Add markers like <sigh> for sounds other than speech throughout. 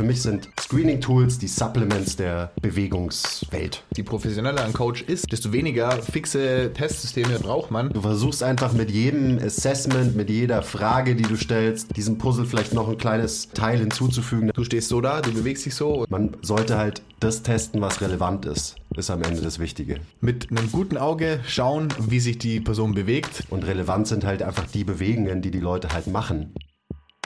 für mich sind Screening-Tools die Supplements der Bewegungswelt. Je professioneller ein Coach ist, desto weniger fixe Testsysteme braucht man. Du versuchst einfach mit jedem Assessment, mit jeder Frage, die du stellst, diesem Puzzle vielleicht noch ein kleines Teil hinzuzufügen. Du stehst so da, du bewegst dich so. Man sollte halt das testen, was relevant ist, ist am Ende das Wichtige. Mit einem guten Auge schauen, wie sich die Person bewegt. Und relevant sind halt einfach die Bewegungen, die die Leute halt machen.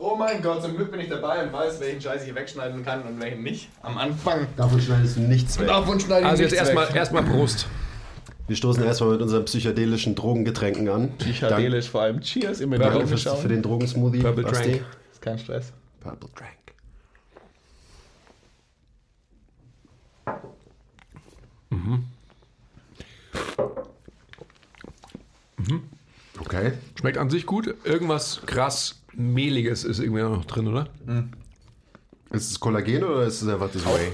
Oh mein Gott, zum Glück bin ich dabei und weiß, welchen Scheiß ich wegschneiden kann und welchen nicht. Am Anfang. Davon schneidest du nichts weg. Davon schneide ich Also jetzt nichts erstmal weg. erstmal Prost. Wir stoßen erstmal mit unseren psychedelischen Drogengetränken an. Psychedelisch vor allem. Cheers, immer Danke für, den Drogensmoothie. Purple Basti. Drank. Ist kein Stress. Purple Drank. Okay. Schmeckt an sich gut. Irgendwas krass mehliges ist irgendwie noch drin, oder? Ist es Kollagen oder ist es einfach das Whey?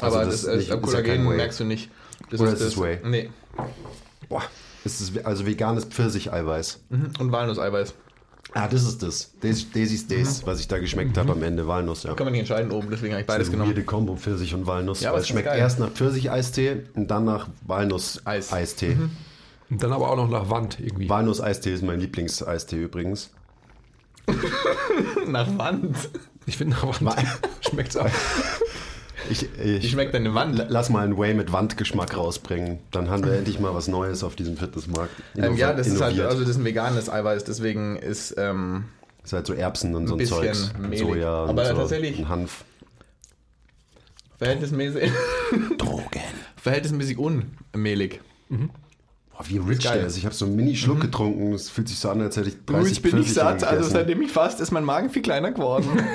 Aber Also das, das das, nicht- ist ja Kollagen Whey. merkst du nicht. Das Oder ist es Whey? Nee. Boah. Ist es also veganes Pfirsich-Eiweiß? Mhm. Und Walnusseiweiß. Ah, das ist das. Des, Daisy's Days, was ich da geschmeckt habe am Ende. Walnuss, ja. Kann man nicht entscheiden oben, deswegen habe ich Das beides ist genommen. weirde Kombo, Pfirsich und Walnuss. Ja, aber es ist schmeckt geil. erst nach Pfirsich-Eistee und dann nach Eis. Walnuss-Eistee. Und dann aber auch noch nach Wand irgendwie. Walnuss-Eistee ist mein Lieblingseistee übrigens. <laughs> Nach Wand. Ich finde nach Wand schmeckt es auch. <laughs> Ich, Wie ich schmeckt deine Wand? lass mal einen Whey mit Wandgeschmack rausbringen. Dann haben wir endlich mal was Neues auf diesem Fitnessmarkt. Ähm, ja, das ist halt, innoviert. also das ist ein veganes Eiweiß, deswegen ist ähm, ist halt so Erbsen und so ein bisschen Zeugs. Und mehlig. Soja und Aber so tatsächlich- und Hanf. verhältnismäßig, Drogen. <laughs> verhältnismäßig unmehlig. Boah, wie rich der ist. Ich habe so einen Mini-Schluck getrunken. Es fühlt sich so an, als hätte ich 30 Jetzt bin ich Pfirsiche satt, also seitdem ich fast, ist mein Magen viel kleiner geworden. <laughs>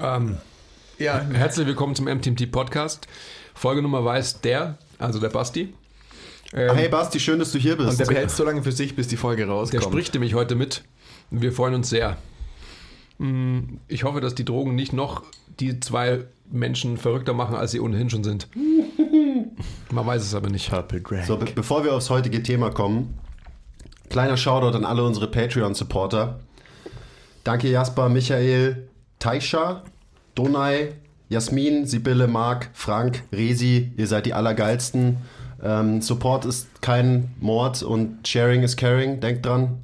Ähm, ja, herzlich willkommen zum MTMT Podcast. Folgenummer weiß der, also der Basti. Ähm, Hey Basti, schön, dass du hier bist. und der behält so lange für sich, bis die Folge Der rauskommt. spricht nämlich heute mit. Wir freuen uns sehr. Ich hoffe, dass die Drogen nicht noch die zwei Menschen verrückter machen, als sie ohnehin schon sind. <laughs> Man weiß es aber nicht. Purple Drank. So, be bevor wir aufs heutige Thema kommen, kleiner Shoutout an alle unsere Patreon-Supporter. Danke Jasper, Michael, Taisha, Donai, Jasmin, Sibylle, Marc, Frank, Resi, ihr seid die Allergeilsten. Ähm, Support ist kein Mord und Sharing is Caring, denkt dran.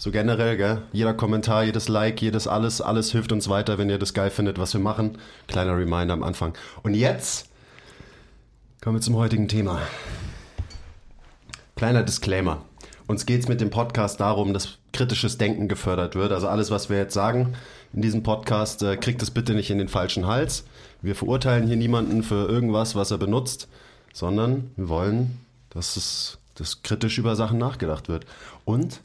So generell, gell? Jeder Kommentar, jedes Like, jedes alles, alles hilft uns weiter, wenn ihr das geil findet, was wir machen. Kleiner Reminder am Anfang. Und jetzt kommen wir zum heutigen Thema. Kleiner Disclaimer. Uns geht es mit dem Podcast darum, dass kritisches Denken gefördert wird. Also alles, was wir jetzt sagen in diesem Podcast, äh, kriegt es bitte nicht in den falschen Hals. Wir verurteilen hier niemanden für irgendwas, was er benutzt, sondern wir wollen, dass es dass kritisch über Sachen nachgedacht wird. Und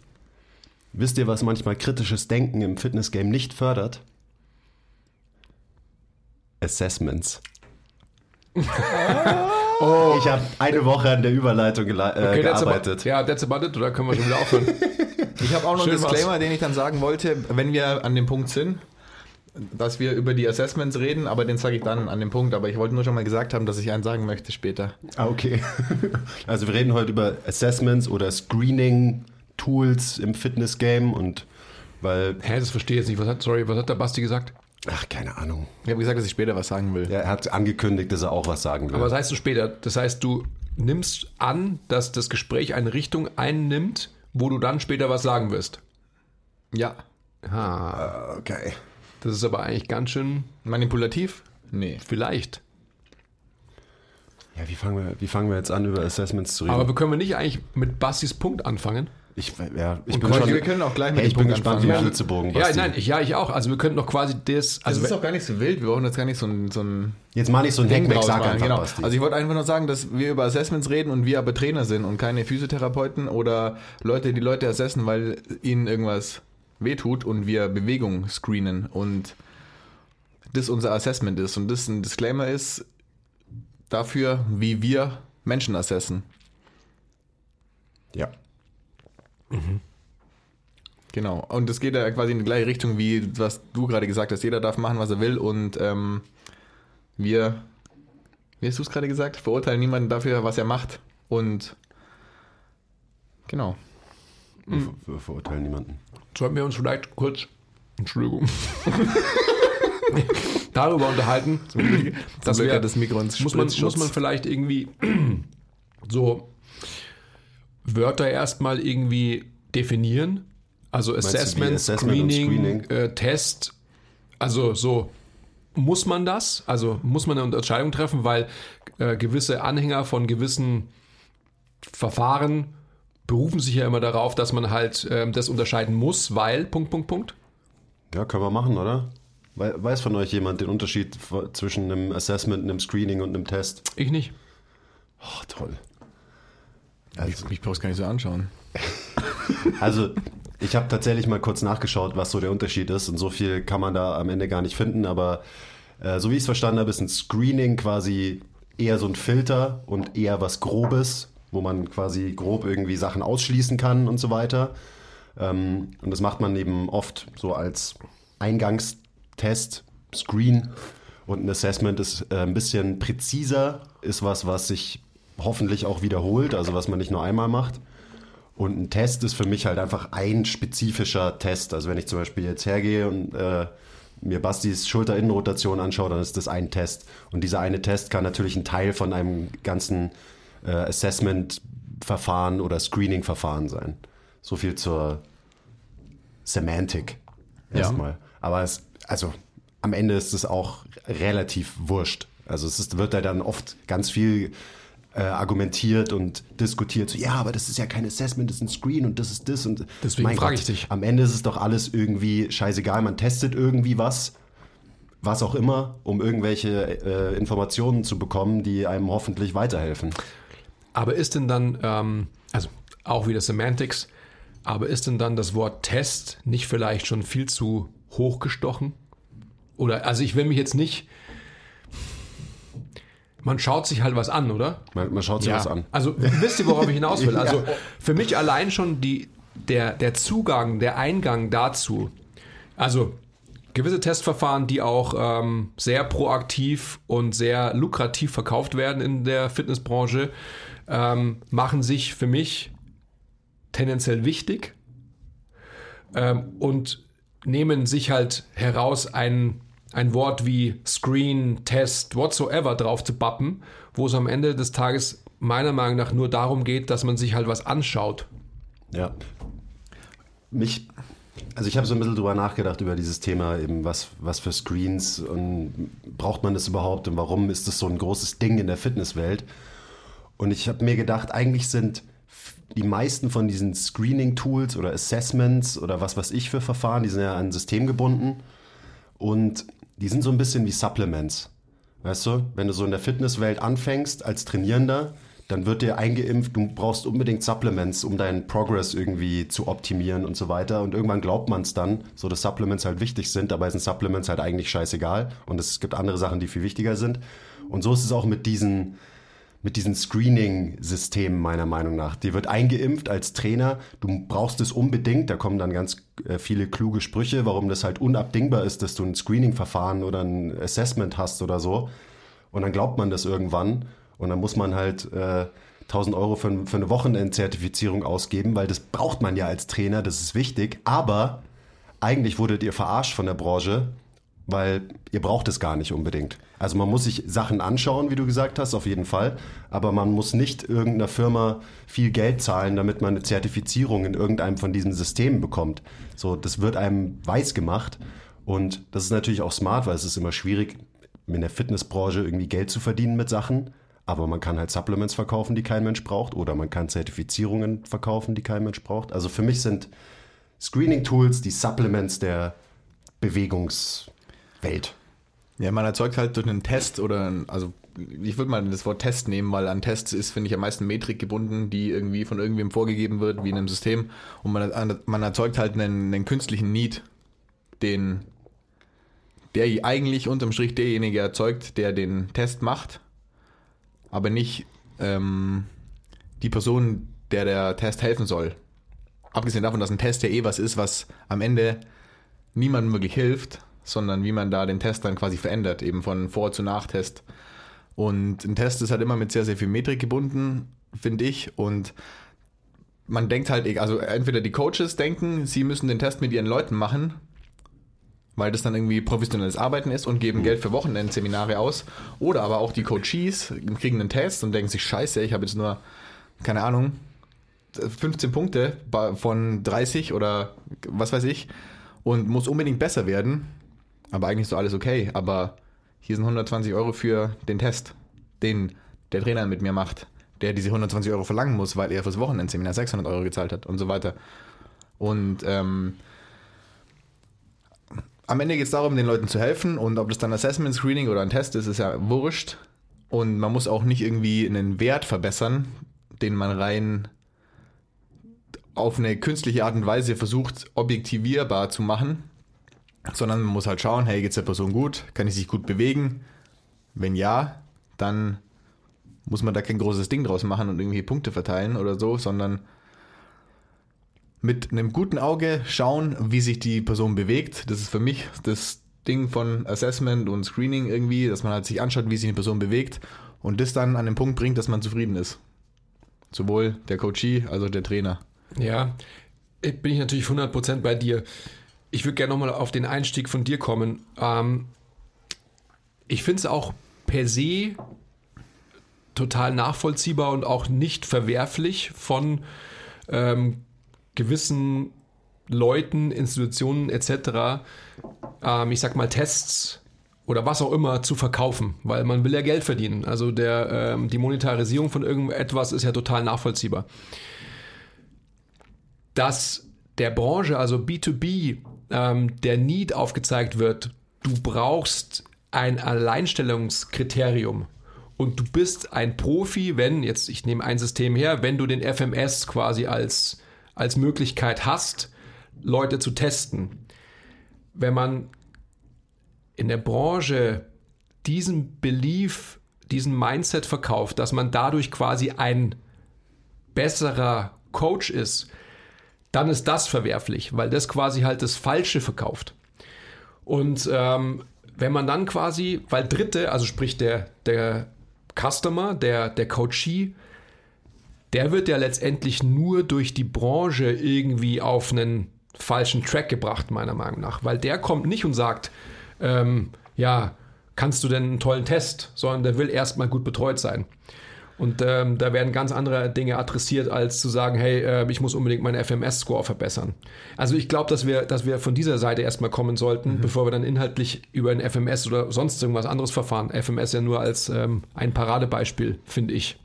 wisst ihr, was manchmal kritisches Denken im Fitnessgame nicht fördert? Assessments. <laughs> oh. Ich habe eine Woche an der Überleitung gele- äh, Okay, that's gearbeitet. about, ja, that's about it, oder können wir schon wieder aufhören? Ich habe auch noch Schön einen Disclaimer, den ich dann sagen wollte, wenn wir an dem Punkt sind, dass wir über die Assessments reden, aber den sage ich dann an dem Punkt. Aber ich wollte nur schon mal gesagt haben, dass ich einen sagen möchte später. Ah, okay. <laughs> Also wir reden heute über Assessments oder Screening-Tools im Fitness-Game und weil, Hä, das verstehe ich jetzt nicht. Was hat, sorry, was hat der Basti gesagt? ach, keine Ahnung. Ich habe gesagt, dass ich später was sagen will. Er hat angekündigt, dass er auch was sagen will. Aber was heißt du später? Das heißt, du nimmst an, dass das Gespräch eine Richtung einnimmt, wo du dann später was sagen wirst. Ja. Ah, okay. das ist aber eigentlich ganz schön Manipulativ? Nee. vielleicht. Ja, wie fangen, wir, wie fangen wir jetzt an, über Assessments zu reden? Aber wir können wir nicht eigentlich mit Bastis Punkt anfangen? Ich, ja, ich bin schon, wir können auch gleich mit hey, ich bin gespannt, anfangen. wie Ja. Flitzebogen Ja, Basti. nein, ich, ja, ich auch. Also wir könnten doch quasi das. Das Also ist auch gar nicht so wild. Wir brauchen jetzt gar nicht so ein, so ein Jetzt mal nicht so ein Hackback, sag einfach, Genau. Basti. Also ich wollte einfach nur sagen, dass wir über Assessments reden und wir aber Trainer sind und keine Physiotherapeuten oder Leute, die Leute assessen, weil ihnen irgendwas wehtut und wir Bewegung screenen und das unser Assessment ist und das ein Disclaimer ist dafür, wie wir Menschen assessen. ja. Genau. Und es geht ja quasi in die gleiche Richtung, wie was du gerade gesagt hast. Jeder darf machen, was er will und ähm, wir, wie hast du es gerade gesagt, verurteilen niemanden dafür, was er macht. Und genau. Wir, ver- wir verurteilen niemanden. sollten wir uns vielleicht kurz, Entschuldigung, <laughs> darüber unterhalten, dass wir, hat das Mikro ins muss man, muss man vielleicht irgendwie so Wörter erstmal irgendwie definieren. Also Assessment, Assessment Screening, Screening? Äh, Test. Also so, muss man das? Also muss man eine Unterscheidung treffen, weil äh, gewisse Anhänger von gewissen Verfahren berufen sich ja immer darauf, dass man halt ähm, das unterscheiden muss, weil, Punkt, Punkt, Punkt. Ja, können wir machen, oder? Wei- Weiß von euch jemand den Unterschied zwischen einem Assessment, einem Screening und einem Test? Ich nicht. Oh, toll. Ich, ich brauch's gar nicht so anschauen. <laughs> Also, ich habe tatsächlich mal kurz nachgeschaut, was so der Unterschied ist. Und so viel kann man da am Ende gar nicht finden. Aber äh, so wie ich es verstanden habe, ist ein Screening quasi eher so ein Filter und eher was Grobes, wo man quasi grob irgendwie Sachen ausschließen kann und so weiter. Ähm, und das macht man eben oft so als Eingangstest, Screen. Und ein Assessment ist äh, ein bisschen präziser, ist was, was sich hoffentlich auch wiederholt, also was man nicht nur einmal macht. Und ein Test ist für mich halt einfach ein spezifischer Test. Also wenn ich zum Beispiel jetzt hergehe und äh, mir Bastis Schulterinnenrotation anschaue, dann ist das ein Test. Und dieser eine Test kann natürlich ein Teil von einem ganzen äh, Assessment-Verfahren oder Screening-Verfahren sein. So viel zur Semantik erstmal. Aber es, also am Ende ist es auch relativ wurscht. Also es ist, wird da dann oft ganz viel äh, argumentiert und diskutiert. So, ja, aber das ist ja kein Assessment, das ist ein Screen und das ist das und Deswegen frage ich dich. Am Ende ist es doch alles irgendwie scheißegal. Man testet irgendwie was, was auch immer, um irgendwelche äh, Informationen zu bekommen, die einem hoffentlich weiterhelfen. Aber ist denn dann, ähm, also auch wieder Semantics, aber ist denn dann das Wort Test nicht vielleicht schon viel zu hochgestochen? Oder, also ich will mich jetzt nicht, man schaut sich halt was an, oder? Man, man schaut sich was an. Also wisst ihr, worauf ich hinaus will? <laughs> Also für mich allein schon die, der, der Zugang, der Eingang dazu, also gewisse Testverfahren, die auch ähm, sehr proaktiv und sehr lukrativ verkauft werden in der Fitnessbranche, ähm, machen sich für mich tendenziell wichtig ähm, und nehmen sich halt heraus, ein, ein Wort wie Screen, Test, whatsoever drauf zu bappen, wo es am Ende des Tages meiner Meinung nach nur darum geht, dass man sich halt was anschaut. Ja. Mich, also ich habe so ein bisschen drüber nachgedacht über dieses Thema, eben was, was für Screens und braucht man das überhaupt und warum ist das so ein großes Ding in der Fitnesswelt? Und ich habe mir gedacht, eigentlich sind die meisten von diesen Screening-Tools oder Assessments oder was weiß ich für Verfahren, die sind ja an ein System gebunden und die sind so ein bisschen wie Supplements. Weißt du, wenn du so in der Fitnesswelt anfängst als Trainierender, dann wird dir eingeimpft, du brauchst unbedingt Supplements, um deinen Progress irgendwie zu optimieren und so weiter. Und irgendwann glaubt man es dann, so dass Supplements halt wichtig sind, dabei sind Supplements halt eigentlich scheißegal. Und es gibt andere Sachen, die viel wichtiger sind. Und so ist es auch mit diesen, mit diesen Screening-Systemen meiner Meinung nach. Dir wird eingeimpft als Trainer, du brauchst es unbedingt, da kommen dann ganz äh, viele kluge Sprüche, warum das halt unabdingbar ist, dass du ein Screening-Verfahren oder ein Assessment hast oder so. Und dann glaubt man das irgendwann und dann muss man halt äh, 1000 Euro für, für eine Wochenendzertifizierung ausgeben, weil das braucht man ja als Trainer, das ist wichtig. Aber eigentlich wurdet ihr verarscht von der Branche, weil ihr braucht es gar nicht unbedingt. Also man muss sich Sachen anschauen, wie du gesagt hast, auf jeden Fall. Aber man muss nicht irgendeiner Firma viel Geld zahlen, damit man eine Zertifizierung in irgendeinem von diesen Systemen bekommt. So, das wird einem weiß gemacht. Und das ist natürlich auch smart, weil es ist immer schwierig, in der Fitnessbranche irgendwie Geld zu verdienen mit Sachen. aber man kann halt Supplements verkaufen, die kein Mensch braucht, oder man kann Zertifizierungen verkaufen, die kein Mensch braucht. Also für mich sind Screening-Tools die Supplements der Bewegungswelt. Ja, man erzeugt halt durch einen Test oder, also ich würde mal das Wort Test nehmen, weil an Tests ist, finde ich, am meisten Metrik gebunden, die irgendwie von irgendwem vorgegeben wird, wie in einem System. Und man, man erzeugt halt einen, einen künstlichen Need, den der eigentlich unterm Strich derjenige erzeugt, der den Test macht, aber nicht ähm, die Person, der der Test helfen soll. Abgesehen davon, dass ein Test ja eh was ist, was am Ende niemandem wirklich hilft, sondern wie man da den Test dann quasi verändert, eben von Vor- zu Nachtest. Und ein Test ist halt immer mit sehr, sehr viel Metrik gebunden, finde ich. Und man denkt halt, also entweder die Coaches denken, sie müssen den Test mit ihren Leuten machen, weil das dann irgendwie professionelles Arbeiten ist und geben Geld für Wochenendseminare aus. Oder aber auch die Coaches kriegen einen Test und denken sich, scheiße, ich habe jetzt nur, keine Ahnung, 15 Punkte von 30 oder was weiß ich und muss unbedingt besser werden. Aber eigentlich ist so alles okay. Aber hier sind 120 Euro für den Test, den der Trainer mit mir macht, der diese 120 Euro verlangen muss, weil er fürs Wochenendseminar 600 Euro gezahlt hat und so weiter. Und ähm, am Ende geht es darum, den Leuten zu helfen und ob das dann Assessment Screening oder ein Test ist, ist ja wurscht. Und man muss auch nicht irgendwie einen Wert verbessern, den man rein auf eine künstliche Art und Weise versucht, objektivierbar zu machen, sondern man muss halt schauen, hey, geht's der Person gut? Kann ich sich gut bewegen? Wenn ja, dann muss man da kein großes Ding draus machen und irgendwie Punkte verteilen oder so, sondern mit einem guten Auge schauen, wie sich die Person bewegt. Das ist für mich das Ding von Assessment und Screening irgendwie, dass man halt sich anschaut, wie sich eine Person bewegt und das dann an den Punkt bringt, dass man zufrieden ist. Sowohl der Coachee als auch der Trainer. Ja, bin ich natürlich 100% bei dir. Ich würde gerne nochmal auf den Einstieg von dir kommen. Ähm, ich finde es auch per se total nachvollziehbar und auch nicht verwerflich von ähm, gewissen Leuten, Institutionen etc., ähm, ich sag mal Tests oder was auch immer zu verkaufen, weil man will ja Geld verdienen. Also der, ähm, die Monetarisierung von irgendetwas ist ja total nachvollziehbar. Dass der Branche, also B2B, ähm, der Need aufgezeigt wird, du brauchst ein Alleinstellungskriterium und du bist ein Profi, wenn, jetzt ich nehme ein System her, wenn du den FMS quasi als, als Möglichkeit hast, Leute zu testen. Wenn man in der Branche diesen Belief, diesen Mindset verkauft, dass man dadurch quasi ein besserer Coach ist, dann ist das verwerflich, weil das quasi halt das Falsche verkauft. Und ähm, wenn man dann quasi, weil Dritte, also sprich der, der Customer, der, der Coachee, der wird ja letztendlich nur durch die Branche irgendwie auf einen falschen Track gebracht, meiner Meinung nach. Weil der kommt nicht und sagt, ähm, ja, kannst du denn einen tollen Test, sondern der will erstmal gut betreut sein. Und ähm, da werden ganz andere Dinge adressiert, als zu sagen, hey, äh, ich muss unbedingt meinen FMS-Score verbessern. Also ich glaube, dass wir, dass wir von dieser Seite erstmal kommen sollten, mhm. bevor wir dann inhaltlich über ein FMS oder sonst irgendwas anderes verfahren. FMS ja nur als ähm, ein Paradebeispiel, finde ich.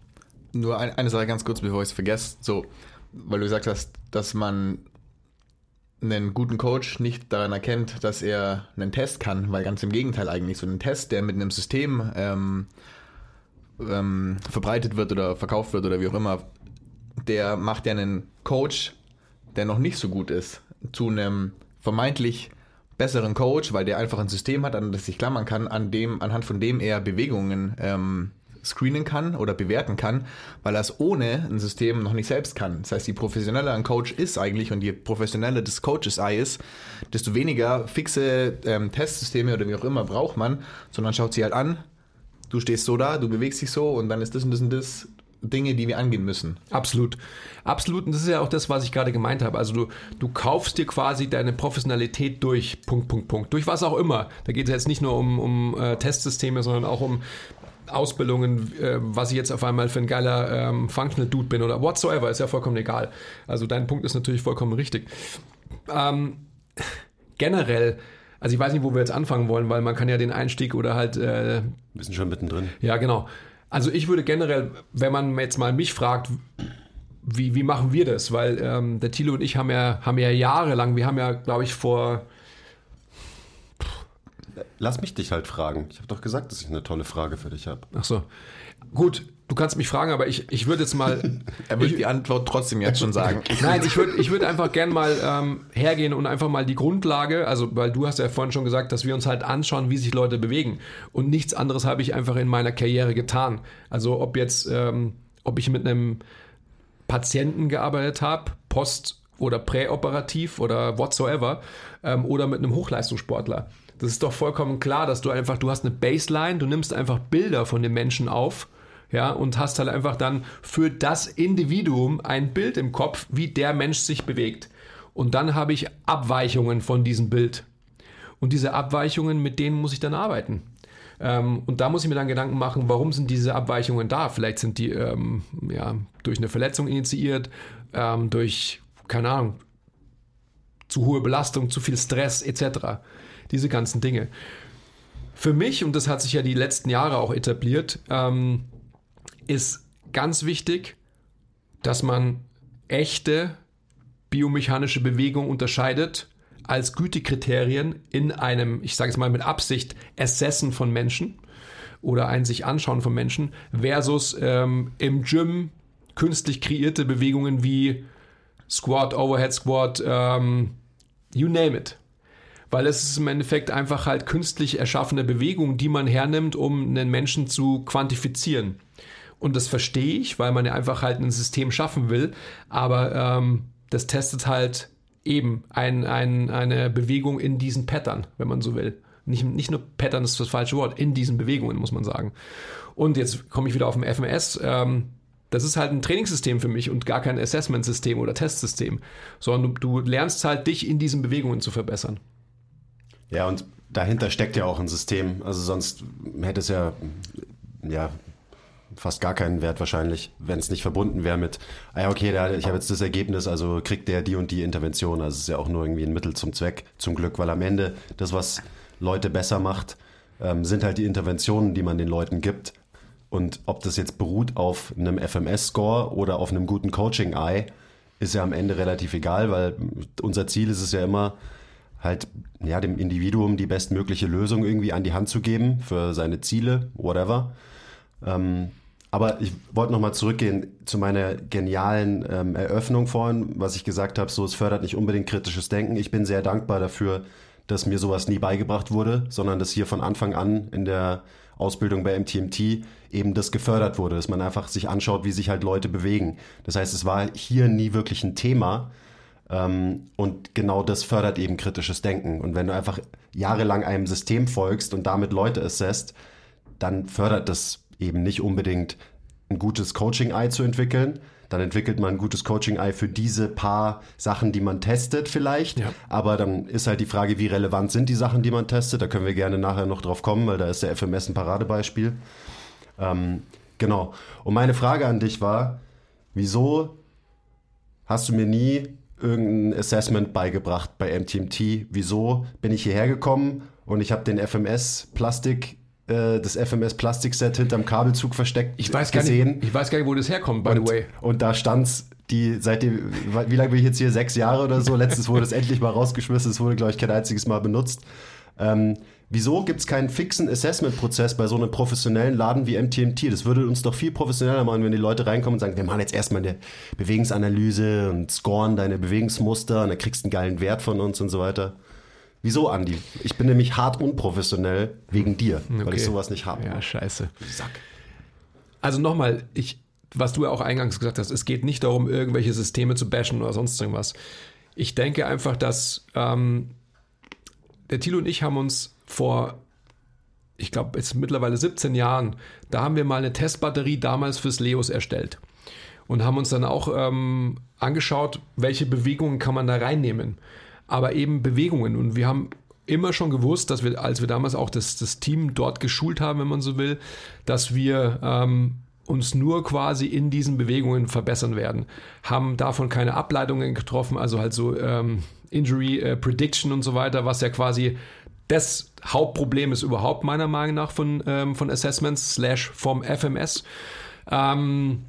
Nur ein, eine Sache ganz kurz, bevor ich es vergesse. So, weil du gesagt hast, dass man einen guten Coach nicht daran erkennt, dass er einen Test kann, weil ganz im Gegenteil eigentlich so ein Test, der mit einem System ähm, ähm, verbreitet wird oder verkauft wird oder wie auch immer, der macht ja einen Coach, der noch nicht so gut ist, zu einem vermeintlich besseren Coach, weil der einfach ein System hat, an das sich klammern kann, an dem, anhand von dem er Bewegungen ähm, screenen kann oder bewerten kann, weil er es ohne ein System noch nicht selbst kann. Das heißt, je professioneller ein Coach ist eigentlich und je professioneller das Coaches Eye ist, desto weniger fixe ähm, Testsysteme oder wie auch immer braucht man, sondern schaut sie halt an, du stehst so da, du bewegst dich so und dann ist das und das und das Dinge, die wir angehen müssen. Absolut. Absolut. Und das ist ja auch das, was ich gerade gemeint habe. Also du, du kaufst dir quasi deine Professionalität durch Punkt, Punkt, Punkt. Durch was auch immer. Da geht es jetzt nicht nur um, um äh, Testsysteme, sondern auch um Ausbildungen, äh, was ich jetzt auf einmal für ein geiler ähm, Functional Dude bin oder whatsoever, ist ja vollkommen egal. Also dein Punkt ist natürlich vollkommen richtig. Ähm, <laughs> generell also ich weiß nicht, wo wir jetzt anfangen wollen, weil man kann ja den Einstieg oder halt. Äh, wir sind schon mittendrin. Ja, genau. Also ich würde generell, wenn man jetzt mal mich fragt, wie, wie machen wir das? Weil ähm, der Thilo und ich haben ja, haben ja jahrelang, wir haben ja, glaube ich, vor Lass mich dich halt fragen. Ich habe doch gesagt, dass ich eine tolle Frage für dich habe. Ach so. Gut, du kannst mich fragen, aber ich, ich würde jetzt mal. <laughs> Er wird die Antwort trotzdem jetzt schon sagen. <laughs> Nein, ich würde ich würd einfach gern mal ähm, hergehen und einfach mal die Grundlage, also weil du hast ja vorhin schon gesagt, dass wir uns halt anschauen, wie sich Leute bewegen. Und nichts anderes habe ich einfach in meiner Karriere getan. Also ob jetzt, ähm, ob ich mit einem Patienten gearbeitet habe, post- oder präoperativ oder whatsoever, ähm, oder mit einem Hochleistungssportler. Das ist doch vollkommen klar, dass du einfach, du hast eine Baseline, du nimmst einfach Bilder von den Menschen auf, ja, und hast halt einfach dann für das Individuum ein Bild im Kopf, wie der Mensch sich bewegt. Und dann habe ich Abweichungen von diesem Bild. Und diese Abweichungen, mit denen muss ich dann arbeiten. Ähm, und da muss ich mir dann Gedanken machen, warum sind diese Abweichungen da? Vielleicht sind die ähm, ja, durch eine Verletzung initiiert, ähm, durch, keine Ahnung, zu hohe Belastung, zu viel Stress etc. Diese ganzen Dinge. Für mich, und das hat sich ja die letzten Jahre auch etabliert, ähm, ist ganz wichtig, dass man echte biomechanische Bewegung unterscheidet als Gütekriterien in einem, ich sage es mal mit Absicht, Assessen von Menschen oder ein sich anschauen von Menschen versus ähm, im Gym künstlich kreierte Bewegungen wie Squat, Overhead Squat, ähm, you name it. Weil es ist im Endeffekt einfach halt künstlich erschaffene Bewegungen, die man hernimmt, um einen Menschen zu quantifizieren. Und das verstehe ich, weil man ja einfach halt ein System schaffen will. Aber ähm, das testet halt eben ein, ein, eine Bewegung in diesen Pattern, wenn man so will. Nicht, nicht nur Pattern ist das falsche Wort, in diesen Bewegungen, muss man sagen. Und jetzt komme ich wieder auf den FMS. Ähm, das ist halt ein Trainingssystem für mich und gar kein Assessment-System oder Testsystem, sondern du, du lernst halt, dich in diesen Bewegungen zu verbessern. Ja, und dahinter steckt ja auch ein System. Also sonst hätte es ja, ja fast gar keinen Wert wahrscheinlich, wenn es nicht verbunden wäre mit, ah ja, okay, der, ich habe jetzt das Ergebnis, also kriegt der die und die Intervention. Also es ist ja auch nur irgendwie ein Mittel zum Zweck, zum Glück, weil am Ende das, was Leute besser macht, ähm, sind halt die Interventionen, die man den Leuten gibt. Und ob das jetzt beruht auf einem FMS-Score oder auf einem guten Coaching-Eye, ist ja am Ende relativ egal, weil unser Ziel ist es ja immer, halt ja, dem Individuum die bestmögliche Lösung irgendwie an die Hand zu geben für seine Ziele, whatever. Ähm, aber ich wollte nochmal zurückgehen zu meiner genialen ähm, Eröffnung vorhin, was ich gesagt habe, so es fördert nicht unbedingt kritisches Denken. Ich bin sehr dankbar dafür, dass mir sowas nie beigebracht wurde, sondern dass hier von Anfang an in der Ausbildung bei MTMT eben das gefördert wurde, dass man einfach sich anschaut, wie sich halt Leute bewegen. Das heißt, es war hier nie wirklich ein Thema. Ähm, und genau das fördert eben kritisches Denken. Und wenn du einfach jahrelang einem System folgst und damit Leute assesst, dann fördert das eben nicht unbedingt ein gutes Coaching-Eye zu entwickeln. Dann entwickelt man ein gutes Coaching-Eye für diese paar Sachen, die man testet vielleicht. Ja. Aber dann ist halt die Frage, wie relevant sind die Sachen, die man testet. Da können wir gerne nachher noch drauf kommen, weil da ist der FMS ein Paradebeispiel. Ähm, genau. Und meine Frage an dich war, wieso hast du mir nie irgendein Assessment beigebracht bei MTMT? Wieso bin ich hierher gekommen und ich habe den FMS Plastik äh, das FMS Plastikset hinterm Kabelzug versteckt ich weiß gesehen. Gar nicht, ich weiß gar nicht, wo das herkommt, by und, the way. Und da stand's die seitdem, wie lange bin ich jetzt hier? Sechs Jahre oder so. Letztens wurde es <laughs> endlich mal rausgeschmissen. Es wurde, glaube ich, kein einziges Mal benutzt. Ähm, wieso gibt es keinen fixen Assessment-Prozess bei so einem professionellen Laden wie MTMT? Das würde uns doch viel professioneller machen, wenn die Leute reinkommen und sagen, wir machen jetzt erstmal eine Bewegungsanalyse und scoren deine Bewegungsmuster und dann kriegst du einen geilen Wert von uns und so weiter. Wieso, Andi? Ich bin nämlich hart unprofessionell wegen dir, okay. weil ich sowas nicht habe. Ja, scheiße. Sack. Also nochmal, ich, was du ja auch eingangs gesagt hast, es geht nicht darum, irgendwelche Systeme zu bashen oder sonst irgendwas. Ich denke einfach, dass ähm, der Thilo und ich haben uns vor, ich glaube, jetzt mittlerweile 17 Jahren, da haben wir mal eine Testbatterie damals fürs Leos erstellt und haben uns dann auch ähm, angeschaut, welche Bewegungen kann man da reinnehmen aber eben Bewegungen. Und wir haben immer schon gewusst, dass wir, als wir damals auch das, das Team dort geschult haben, wenn man so will, dass wir ähm, uns nur quasi in diesen Bewegungen verbessern werden. Haben davon keine Ableitungen getroffen, also halt so ähm, Injury äh, Prediction und so weiter, was ja quasi das Hauptproblem ist überhaupt meiner Meinung nach von, ähm, von Assessments slash vom FMS. Ähm,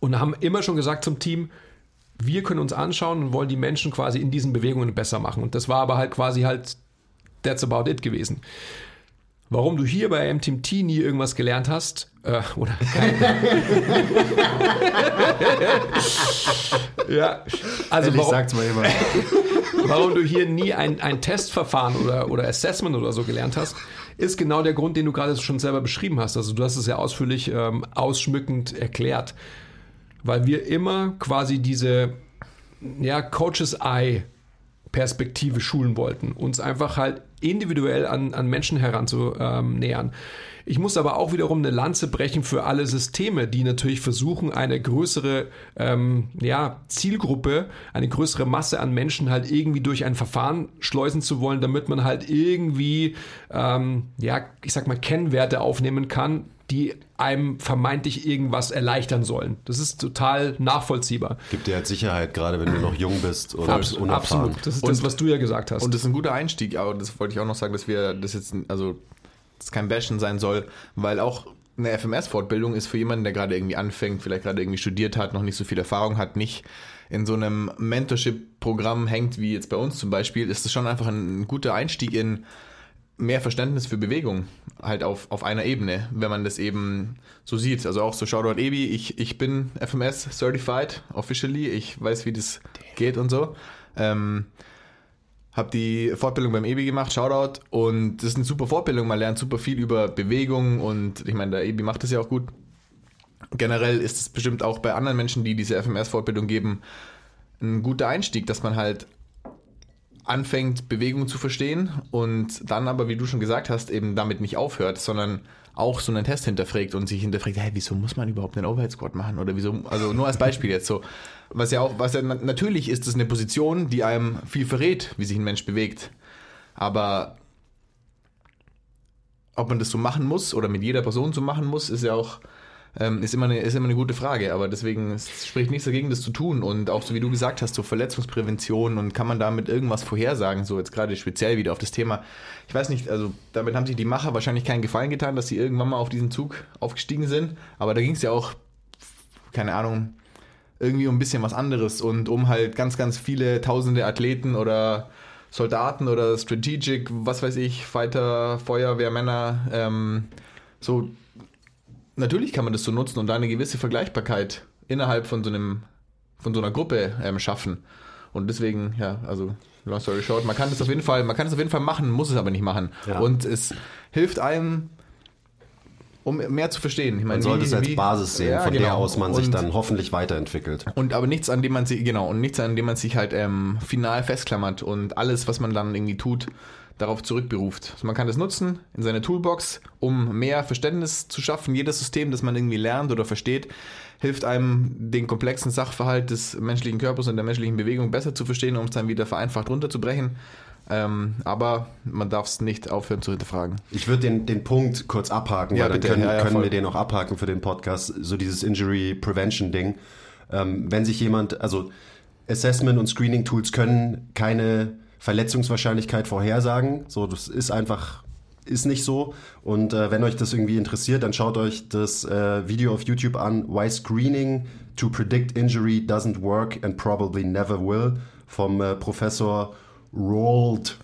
und haben immer schon gesagt zum Team, wir können uns anschauen und wollen die Menschen quasi in diesen Bewegungen besser machen. Und das war aber halt quasi halt, that's about it gewesen. Warum du hier bei MTMT nie irgendwas gelernt hast, äh, oder kein, <laughs> Ja, also warum, sag's mal immer. <laughs> warum du hier nie ein, ein Testverfahren oder, oder Assessment oder so gelernt hast, ist genau der Grund, den du gerade schon selber beschrieben hast. Also du hast es ja ausführlich ähm, ausschmückend erklärt, weil wir immer quasi diese ja, Coaches Eye Perspektive schulen wollten, uns einfach halt individuell an, an Menschen heranzunähern. Ich muss aber auch wiederum eine Lanze brechen für alle Systeme, die natürlich versuchen, eine größere ähm, ja, Zielgruppe, eine größere Masse an Menschen halt irgendwie durch ein Verfahren schleusen zu wollen, damit man halt irgendwie, ähm, ja, ich sag mal, Kennwerte aufnehmen kann, die einem vermeintlich irgendwas erleichtern sollen. Das ist total nachvollziehbar. Gibt dir halt Sicherheit, gerade wenn du noch jung bist oder Abs unerfahren. absolut. Das ist das, was du ja gesagt hast. Und das ist ein guter Einstieg, aber das wollte ich auch noch sagen, dass wir das jetzt, also das kein Bashen sein soll, weil auch eine FMS-Fortbildung ist für jemanden, der gerade irgendwie anfängt, vielleicht gerade irgendwie studiert hat, noch nicht so viel Erfahrung hat, nicht in so einem Mentorship-Programm hängt, wie jetzt bei uns zum Beispiel, ist das schon einfach ein, guter Einstieg in mehr Verständnis für Bewegung, halt auf, auf einer Ebene, wenn man das eben so sieht. Also auch so Shoutout Ebi, ich, ich bin FMS Certified, officially, ich weiß, wie das geht und so. Ähm, hab die Fortbildung beim Ebi gemacht, Shoutout, und das ist eine super Fortbildung, man lernt super viel über Bewegung und ich meine, der Ebi macht das ja auch gut. Generell ist es bestimmt auch bei anderen Menschen, die diese FMS-Fortbildung geben, ein guter Einstieg, dass man halt anfängt, Bewegung zu verstehen und dann aber, wie du schon gesagt hast, eben damit nicht aufhört, sondern auch so einen Test hinterfragt und sich hinterfragt, hey, wieso muss man überhaupt einen Overhead Squat machen? Oder wieso, also nur als Beispiel jetzt so, was ja auch, was ja natürlich ist es eine Position, die einem viel verrät, wie sich ein Mensch bewegt, aber ob man das so machen muss oder mit jeder Person so machen muss, ist ja auch ähm, ist, immer eine, ist immer eine gute Frage, aber deswegen es spricht nichts dagegen, das zu tun. Und auch so wie du gesagt hast, so Verletzungsprävention und kann man damit irgendwas vorhersagen, so jetzt gerade speziell wieder auf das Thema. Ich weiß nicht, also damit haben sich die Macher wahrscheinlich keinen Gefallen getan, dass sie irgendwann mal auf diesen Zug aufgestiegen sind, aber da ging es ja auch, keine Ahnung, irgendwie um ein bisschen was anderes und um halt ganz, ganz viele tausende Athleten oder Soldaten oder Strategic, was weiß ich, Fighter, Feuerwehrmänner, ähm, so natürlich kann man das so nutzen und da eine gewisse Vergleichbarkeit innerhalb von so einem, von so einer Gruppe ähm, schaffen. Und deswegen, ja, also long story short, man kann das auf jeden Fall, man kann es auf jeden Fall machen, muss es aber nicht machen. Ja. Und es hilft einem, um mehr zu verstehen. Ich meine, Man sollte wie- es als wie- Basis sehen, Ja, von der genau. aus man sich Und- dann hoffentlich weiterentwickelt. und aber nichts, an dem man sich, genau, und nichts, an dem man sich halt ähm, final festklammert und alles, was man dann irgendwie tut, darauf zurückberuft. Also man kann das nutzen in seine Toolbox, um mehr Verständnis zu schaffen. Jedes System, das man irgendwie lernt oder versteht, hilft einem, den komplexen Sachverhalt des menschlichen Körpers und der menschlichen Bewegung besser zu verstehen, um es dann wieder vereinfacht runterzubrechen. Ähm, aber man darf es nicht aufhören zu hinterfragen. Ich würde den, den Punkt kurz abhaken, Ja, weil dann können, Ja, ja, können voll. wir den auch abhaken für den Podcast, so dieses Injury Prevention Ding. Ähm, wenn sich jemand, also Assessment und Screening Tools können keine Verletzungswahrscheinlichkeit vorhersagen. So, das ist einfach, ist nicht so. Und äh, wenn euch das irgendwie interessiert, dann schaut euch das äh, Video auf YouTube an, Why Screening to Predict Injury Doesn't Work and Probably Never Will vom äh, Professor Roald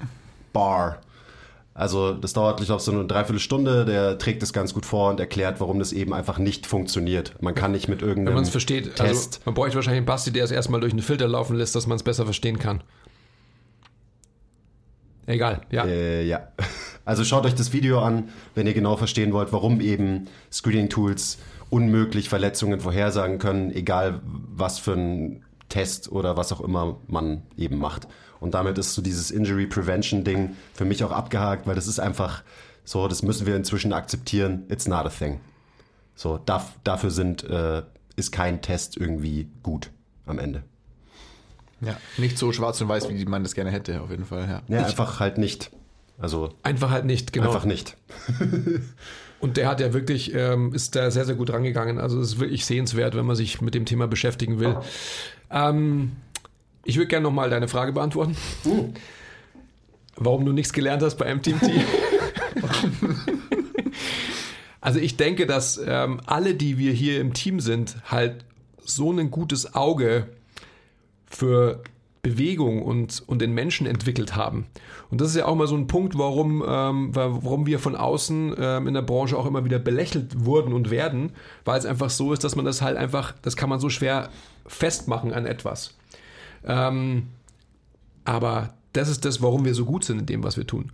Barr. Also das dauert, ich glaube, so eine Dreiviertelstunde. Der trägt es ganz gut vor und erklärt, warum das eben einfach nicht funktioniert. Man kann nicht mit Wenn irgendeinem man es versteht, Test. also man bräuchte wahrscheinlich einen Basti, der es erstmal durch einen Filter laufen lässt, dass man es besser verstehen kann. Egal, ja. Äh, ja. Also schaut euch das Video an, wenn ihr genau verstehen wollt, warum eben Screening-Tools unmöglich Verletzungen vorhersagen können, egal was für ein Test oder was auch immer man eben macht. Und damit ist so dieses Injury Prevention Ding für mich auch abgehakt, weil das ist einfach so, das müssen wir inzwischen akzeptieren. It's not a thing. So, darf, dafür sind, äh, ist kein Test irgendwie gut am Ende. Ja. Nicht so schwarz und weiß, wie man das gerne hätte, auf jeden Fall. Ja. Ja, einfach halt nicht. Also Einfach halt nicht, genau. einfach nicht. <laughs> Und der hat ja wirklich, ähm, ist da sehr, sehr gut rangegangen. Also es ist wirklich sehenswert, wenn man sich mit dem Thema beschäftigen will. Ähm, ich würde gerne nochmal deine Frage beantworten. warum du nichts gelernt hast bei MTMT. <laughs> also ich denke, dass ähm, alle, die wir hier im Team sind, halt so ein gutes Auge für Bewegung und, und den Menschen entwickelt haben. Und das ist ja auch mal so ein Punkt, warum, ähm, warum wir von außen ähm, in der Branche auch immer wieder belächelt wurden und werden, weil es einfach so ist, dass man das halt einfach, das kann man so schwer festmachen an etwas. Ähm, aber das ist das, warum wir so gut sind in dem, was wir tun.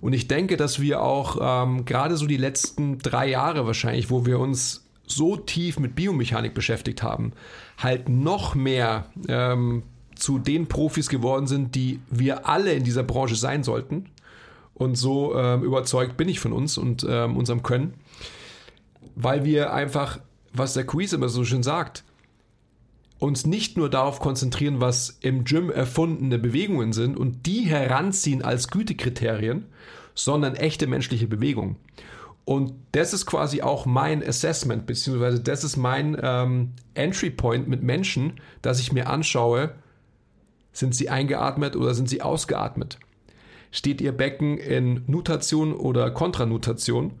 Und ich denke, dass wir auch ähm, gerade so die letzten drei Jahre wahrscheinlich, wo wir uns so tief mit Biomechanik beschäftigt haben, halt noch mehr ähm, zu den Profis geworden sind, die wir alle in dieser Branche sein sollten. Und so ähm, überzeugt bin ich von uns und ähm, unserem Können, weil wir einfach, was der Quiz immer so schön sagt, uns nicht nur darauf konzentrieren, was im Gym erfundene Bewegungen sind und die heranziehen als Gütekriterien, sondern echte menschliche Bewegungen. Und das ist quasi auch mein Assessment, beziehungsweise das ist mein ähm, Entry Point mit Menschen, dass ich mir anschaue, sind sie eingeatmet oder sind sie ausgeatmet? Steht ihr Becken in Nutation oder Kontranutation?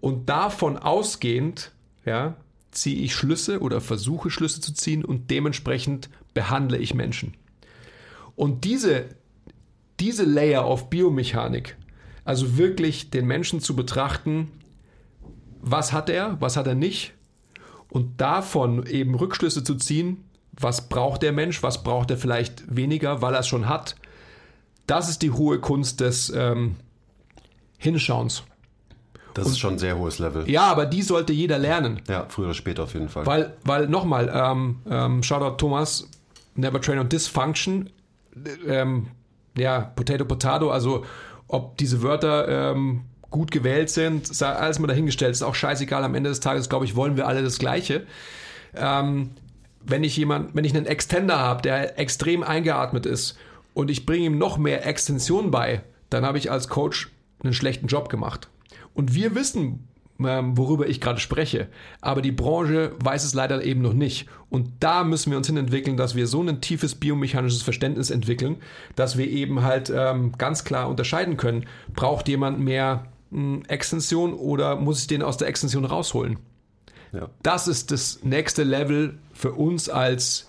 Und davon ausgehend, ja, ziehe ich Schlüsse oder versuche Schlüsse zu ziehen und dementsprechend behandle ich Menschen. Und diese, diese Layer auf Biomechanik, also wirklich den Menschen zu betrachten, was hat er, was hat er nicht, und davon eben Rückschlüsse zu ziehen, was braucht der Mensch, was braucht er vielleicht weniger, weil er es schon hat. Das ist die hohe Kunst des ähm, Hinschauens. Das ist schon ein sehr hohes Level. Ja, aber die sollte jeder lernen. Ja, früher oder später auf jeden Fall. Weil, weil nochmal, ähm, ähm, Shoutout Thomas, Never Train on Dysfunction, ähm, ja, Potato Potato, also ob diese Wörter ähm, gut gewählt sind, sei alles mal dahingestellt, ist auch scheißegal. Am Ende des Tages, glaube ich, wollen wir alle das Gleiche. Ähm, wenn ich jemand, wenn ich einen Extender habe, der extrem eingeatmet ist und ich bringe ihm noch mehr Extension bei, dann habe ich als Coach einen schlechten Job gemacht. Und wir wissen, ähm, worüber ich gerade spreche. Aber die Branche weiß es leider eben noch nicht. Und da müssen wir uns hin entwickeln, dass wir so ein tiefes biomechanisches Verständnis entwickeln, dass wir eben halt ähm, ganz klar unterscheiden können, braucht jemand mehr mh, hm, Extension oder muss ich den aus der Extension rausholen? Ja. Das ist das nächste Level für uns als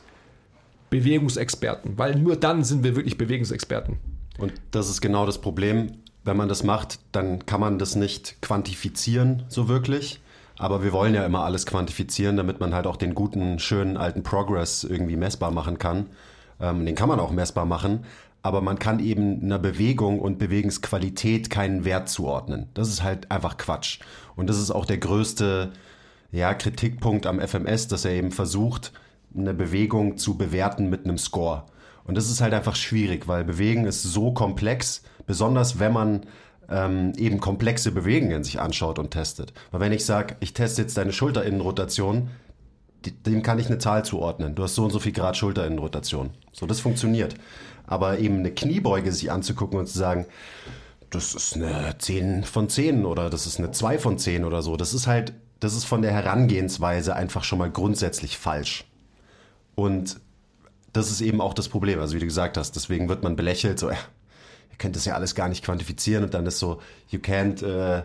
Bewegungsexperten, weil nur dann sind wir wirklich Bewegungsexperten. Und das ist genau das Problem wenn man das macht, dann kann man das nicht quantifizieren so wirklich. Aber wir wollen ja immer alles quantifizieren, damit man halt auch den guten, schönen alten Progress irgendwie messbar machen kann. Ähm, den kann man auch messbar machen, aber man kann eben einer Bewegung und Bewegungsqualität keinen Wert zuordnen. Das ist halt einfach Quatsch. Und das ist auch der größte ja, Kritikpunkt am FMS, dass er eben versucht, eine Bewegung zu bewerten mit einem Score. Und das ist halt einfach schwierig, weil Bewegen ist so komplex, besonders wenn man ähm, eben komplexe Bewegungen sich anschaut und testet. Weil wenn ich sage, ich teste jetzt deine Schulterinnenrotation, dem kann ich eine Zahl zuordnen. Du hast so und so viel Grad Schulterinnenrotation. So, das funktioniert. Aber eben eine Kniebeuge sich anzugucken und zu sagen, das ist eine 10 von 10 oder das ist eine 2 von 10 oder so, das ist halt, das ist von der Herangehensweise einfach schon mal grundsätzlich falsch. Und das ist eben auch das Problem, also wie du gesagt hast, deswegen wird man belächelt, so, ihr könnt das ja alles gar nicht quantifizieren und dann ist so, you can't uh,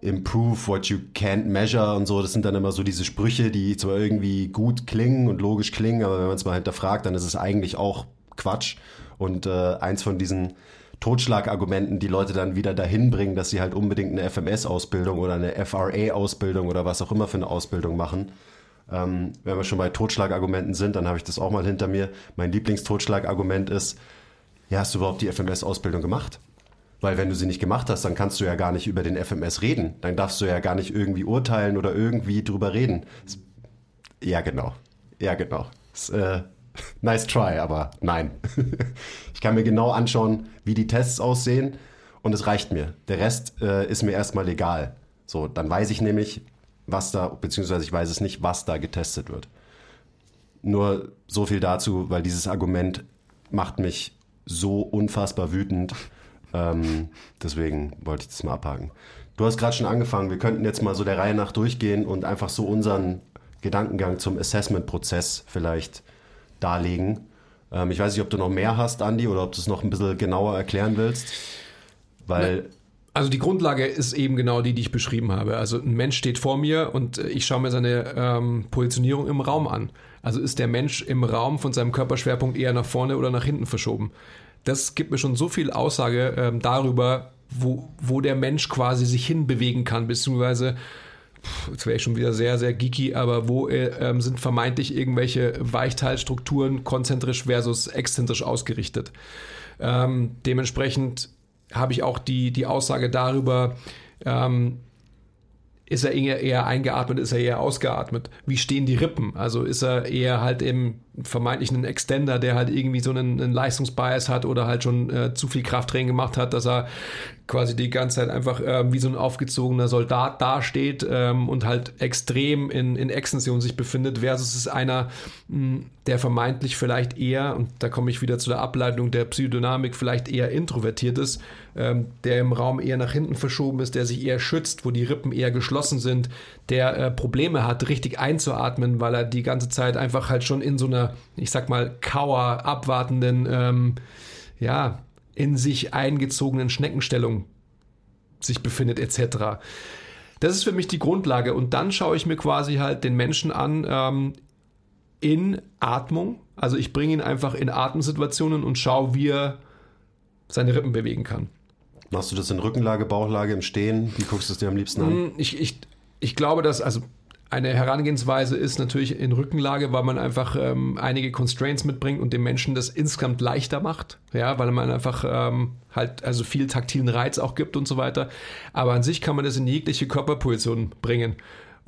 improve what you can't measure und so. Das sind dann immer so diese Sprüche, die zwar irgendwie gut klingen und logisch klingen, aber wenn man es mal hinterfragt, dann ist es eigentlich auch Quatsch. Und äh, eins von diesen Totschlagargumenten, die Leute dann wieder dahin bringen, dass sie halt unbedingt eine FMS-Ausbildung oder eine FRA-Ausbildung oder was auch immer für eine Ausbildung machen. Ähm, wenn wir schon bei Totschlagargumenten sind, dann habe ich das auch mal hinter mir. Mein Lieblingstotschlagargument ist, ja, hast du überhaupt die FMS-Ausbildung gemacht? Weil wenn du sie nicht gemacht hast, dann kannst du ja gar nicht über den FMS reden. Dann darfst du ja gar nicht irgendwie urteilen oder irgendwie drüber reden. Ja, genau. Ja, genau. Das, äh, <laughs> nice try, aber nein. <laughs> ich kann mir genau anschauen, wie die Tests aussehen und es reicht mir. Der Rest äh, ist mir erstmal egal. So, dann weiß ich nämlich, was da, beziehungsweise ich weiß es nicht, was da getestet wird. Nur so viel dazu, weil dieses Argument macht mich so unfassbar wütend. Ähm, deswegen wollte ich das mal abhaken. Du hast gerade schon angefangen. Wir könnten jetzt mal so der Reihe nach durchgehen und einfach so unseren Gedankengang zum Assessment-Prozess vielleicht darlegen. Ähm, ich weiß nicht, ob du noch mehr hast, Andi, oder ob du es noch ein bisschen genauer erklären willst. Weil Also die Grundlage ist eben genau die, die ich beschrieben habe. Also ein Mensch steht vor mir und ich schaue mir seine ähm, Positionierung im Raum an. Also ist der Mensch im Raum von seinem Körperschwerpunkt eher nach vorne oder nach hinten verschoben. Das gibt mir schon so viel Aussage ähm, darüber, wo, wo der Mensch quasi sich hinbewegen kann, beziehungsweise pff, jetzt wäre ich schon wieder sehr, sehr geeky, aber wo äh, ähm, sind vermeintlich irgendwelche Weichteilstrukturen konzentrisch versus exzentrisch ausgerichtet. Ähm, dementsprechend habe ich auch die, die Aussage darüber, ähm, ist er eher, eingeatmet, ist er eher ausgeatmet? Wie stehen die Rippen? Also ist er eher halt im vermeintlich ein Extender, der halt irgendwie so einen, einen Leistungsbias hat oder halt schon äh, zu viel Krafttraining gemacht hat, dass er quasi die ganze Zeit einfach äh, wie so ein aufgezogener Soldat dasteht ähm, und halt extrem in, in Extension sich befindet, versus ist einer, mh, der vermeintlich vielleicht eher, und da komme ich wieder zu der Ableitung der Psychodynamik, vielleicht eher introvertiert ist, ähm, der im Raum eher nach hinten verschoben ist, der sich eher schützt, wo die Rippen eher geschlossen sind, der äh, Probleme hat, richtig einzuatmen, weil er die ganze Zeit einfach halt schon in so einer, ich sag mal, kauer, abwartenden, ähm, ja, in sich eingezogenen Schneckenstellung sich befindet, etc. Das ist für mich die Grundlage. Und dann schaue ich mir quasi halt den Menschen an ähm, in Atmung. Also ich bringe ihn einfach in Atemsituationen und schaue, wie er seine Rippen bewegen kann. machst du das in Rückenlage, Bauchlage, im Stehen? Wie guckst du es dir am liebsten an? Hm, Ich, ich, ich glaube, dass also eine Herangehensweise ist natürlich in Rückenlage, weil man einfach ähm, einige Constraints mitbringt und dem Menschen das insgesamt leichter macht, ja, weil man einfach ähm, halt also viel taktilen Reiz auch gibt und so weiter. Aber an sich kann man das in jegliche Körperposition bringen.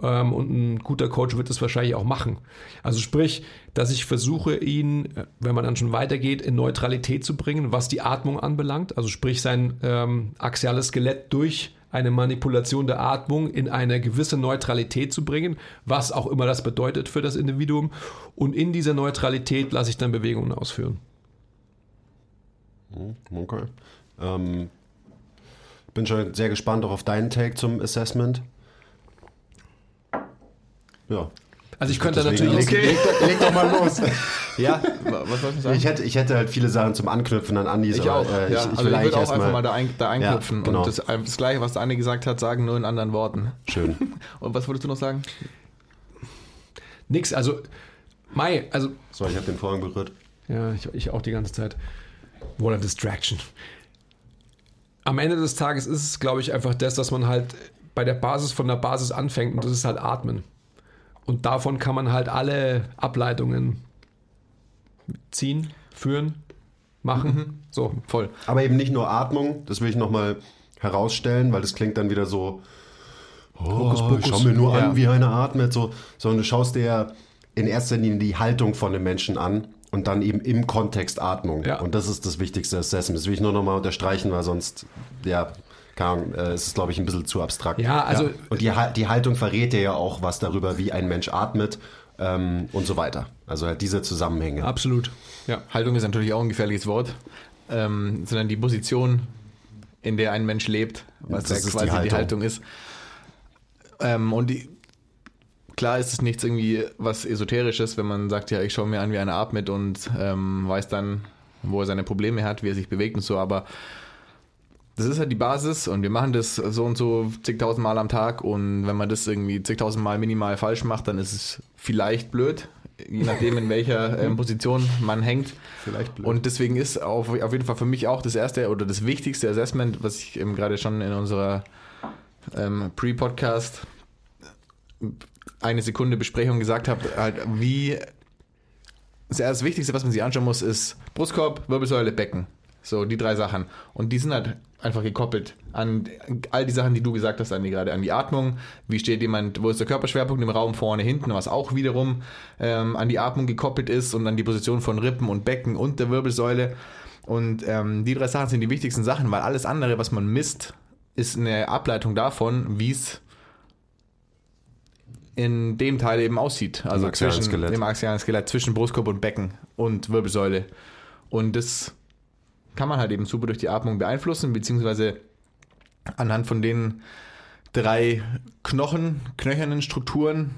Ähm, und ein guter Coach wird das wahrscheinlich auch machen. Also sprich, dass ich versuche, ihn, äh, wenn man dann schon weitergeht, in Neutralität zu bringen, was die Atmung anbelangt. Also sprich, sein ähm, axiales Skelett durch eine Manipulation der Atmung in eine gewisse Neutralität zu bringen, was auch immer das bedeutet für das Individuum. Und in dieser Neutralität lasse ich dann Bewegungen ausführen. Okay. Ähm, bin schon sehr gespannt auch auf deinen Take zum Assessment. Ja. Also ich könnte Deswegen natürlich leg, leg, doch- leg doch mal los. <laughs> Ja, wa- was soll ich sagen? Ich hätte, ich hätte halt viele Sachen zum Anknüpfen an Andis. Ich aber, auch. äh, ja. ich, ich also will ich würde auch einfach mal da, ein, da einknüpfen Ja, genau. und das, das Gleiche, was der Andi gesagt hat, sagen, nur in anderen Worten. Schön. <laughs> Und was wolltest du noch sagen? nix. Also, Mai, also So, ich habe den Vorhang berührt. Ja, ich, ich auch die ganze Zeit. What a distraction. Am Ende des Tages ist es, glaube ich, einfach das, dass man halt bei der Basis von der Basis anfängt und das ist halt Atmen. Und davon kann man halt alle Ableitungen ziehen, führen, machen. So. Voll. Aber eben nicht nur Atmung, das will ich nochmal herausstellen, weil das klingt dann wieder so, oh, Pokus. schau mir nur Ja. an, wie einer atmet, so, sondern du schaust dir ja in erster Linie die Haltung von dem Menschen an und dann eben im Kontext Atmung. Ja. Und das ist das wichtigste Assessment. Das will ich nur nochmal unterstreichen, weil sonst, ja, Ahnung, äh, es ist, glaube ich, ein bisschen zu abstrakt. Ja, also Und die, die Haltung verrät dir ja auch was darüber, wie ein Mensch atmet ähm, und so weiter. Also halt diese Zusammenhänge. absolut. Ja. Haltung ist natürlich auch ein gefährliches Wort, ähm, sondern die Position, in der ein Mensch lebt, was Das ja ist die quasi die Haltung, Haltung. ist. Ähm, und die, klar ist es nichts irgendwie was Esoterisches, wenn man sagt, ja, ich schaue mir an, wie einer atmet und ähm, weiß dann, wo er seine Probleme hat, wie er sich bewegt und so, aber das ist halt die Basis und wir machen das so und so zigtausend Mal am Tag und wenn man das irgendwie zigtausend Mal minimal falsch macht, dann ist es vielleicht blöd, je nachdem in welcher ähm, Position man hängt. Vielleicht blöd. Und deswegen ist auf, auf jeden Fall für mich auch das erste oder das wichtigste Assessment, was ich eben gerade schon in unserer ähm, Pre-Podcast eine Sekunde Besprechung gesagt habe, halt wie das erste Wichtigste, was man sich anschauen muss, ist Brustkorb, Wirbelsäule, Becken. So, die drei Sachen. Und die sind halt einfach gekoppelt an all die Sachen, die du gesagt hast, Andi, gerade an die Atmung. Wie steht jemand, wo ist der Körperschwerpunkt im Raum vorne, hinten, was auch wiederum ähm, an die Atmung gekoppelt ist und an die Position von Rippen und Becken und der Wirbelsäule. Und ähm, die drei Sachen sind die wichtigsten Sachen, weil alles andere, was man misst, ist eine Ableitung davon, wie es in dem Teil eben aussieht. Also axialen zwischen Skelett. im axialen Skelett, zwischen Brustkorb und Becken und Wirbelsäule. Und das kann man halt eben super durch die Atmung beeinflussen, beziehungsweise anhand von den drei Knochen, knöchernen Strukturen,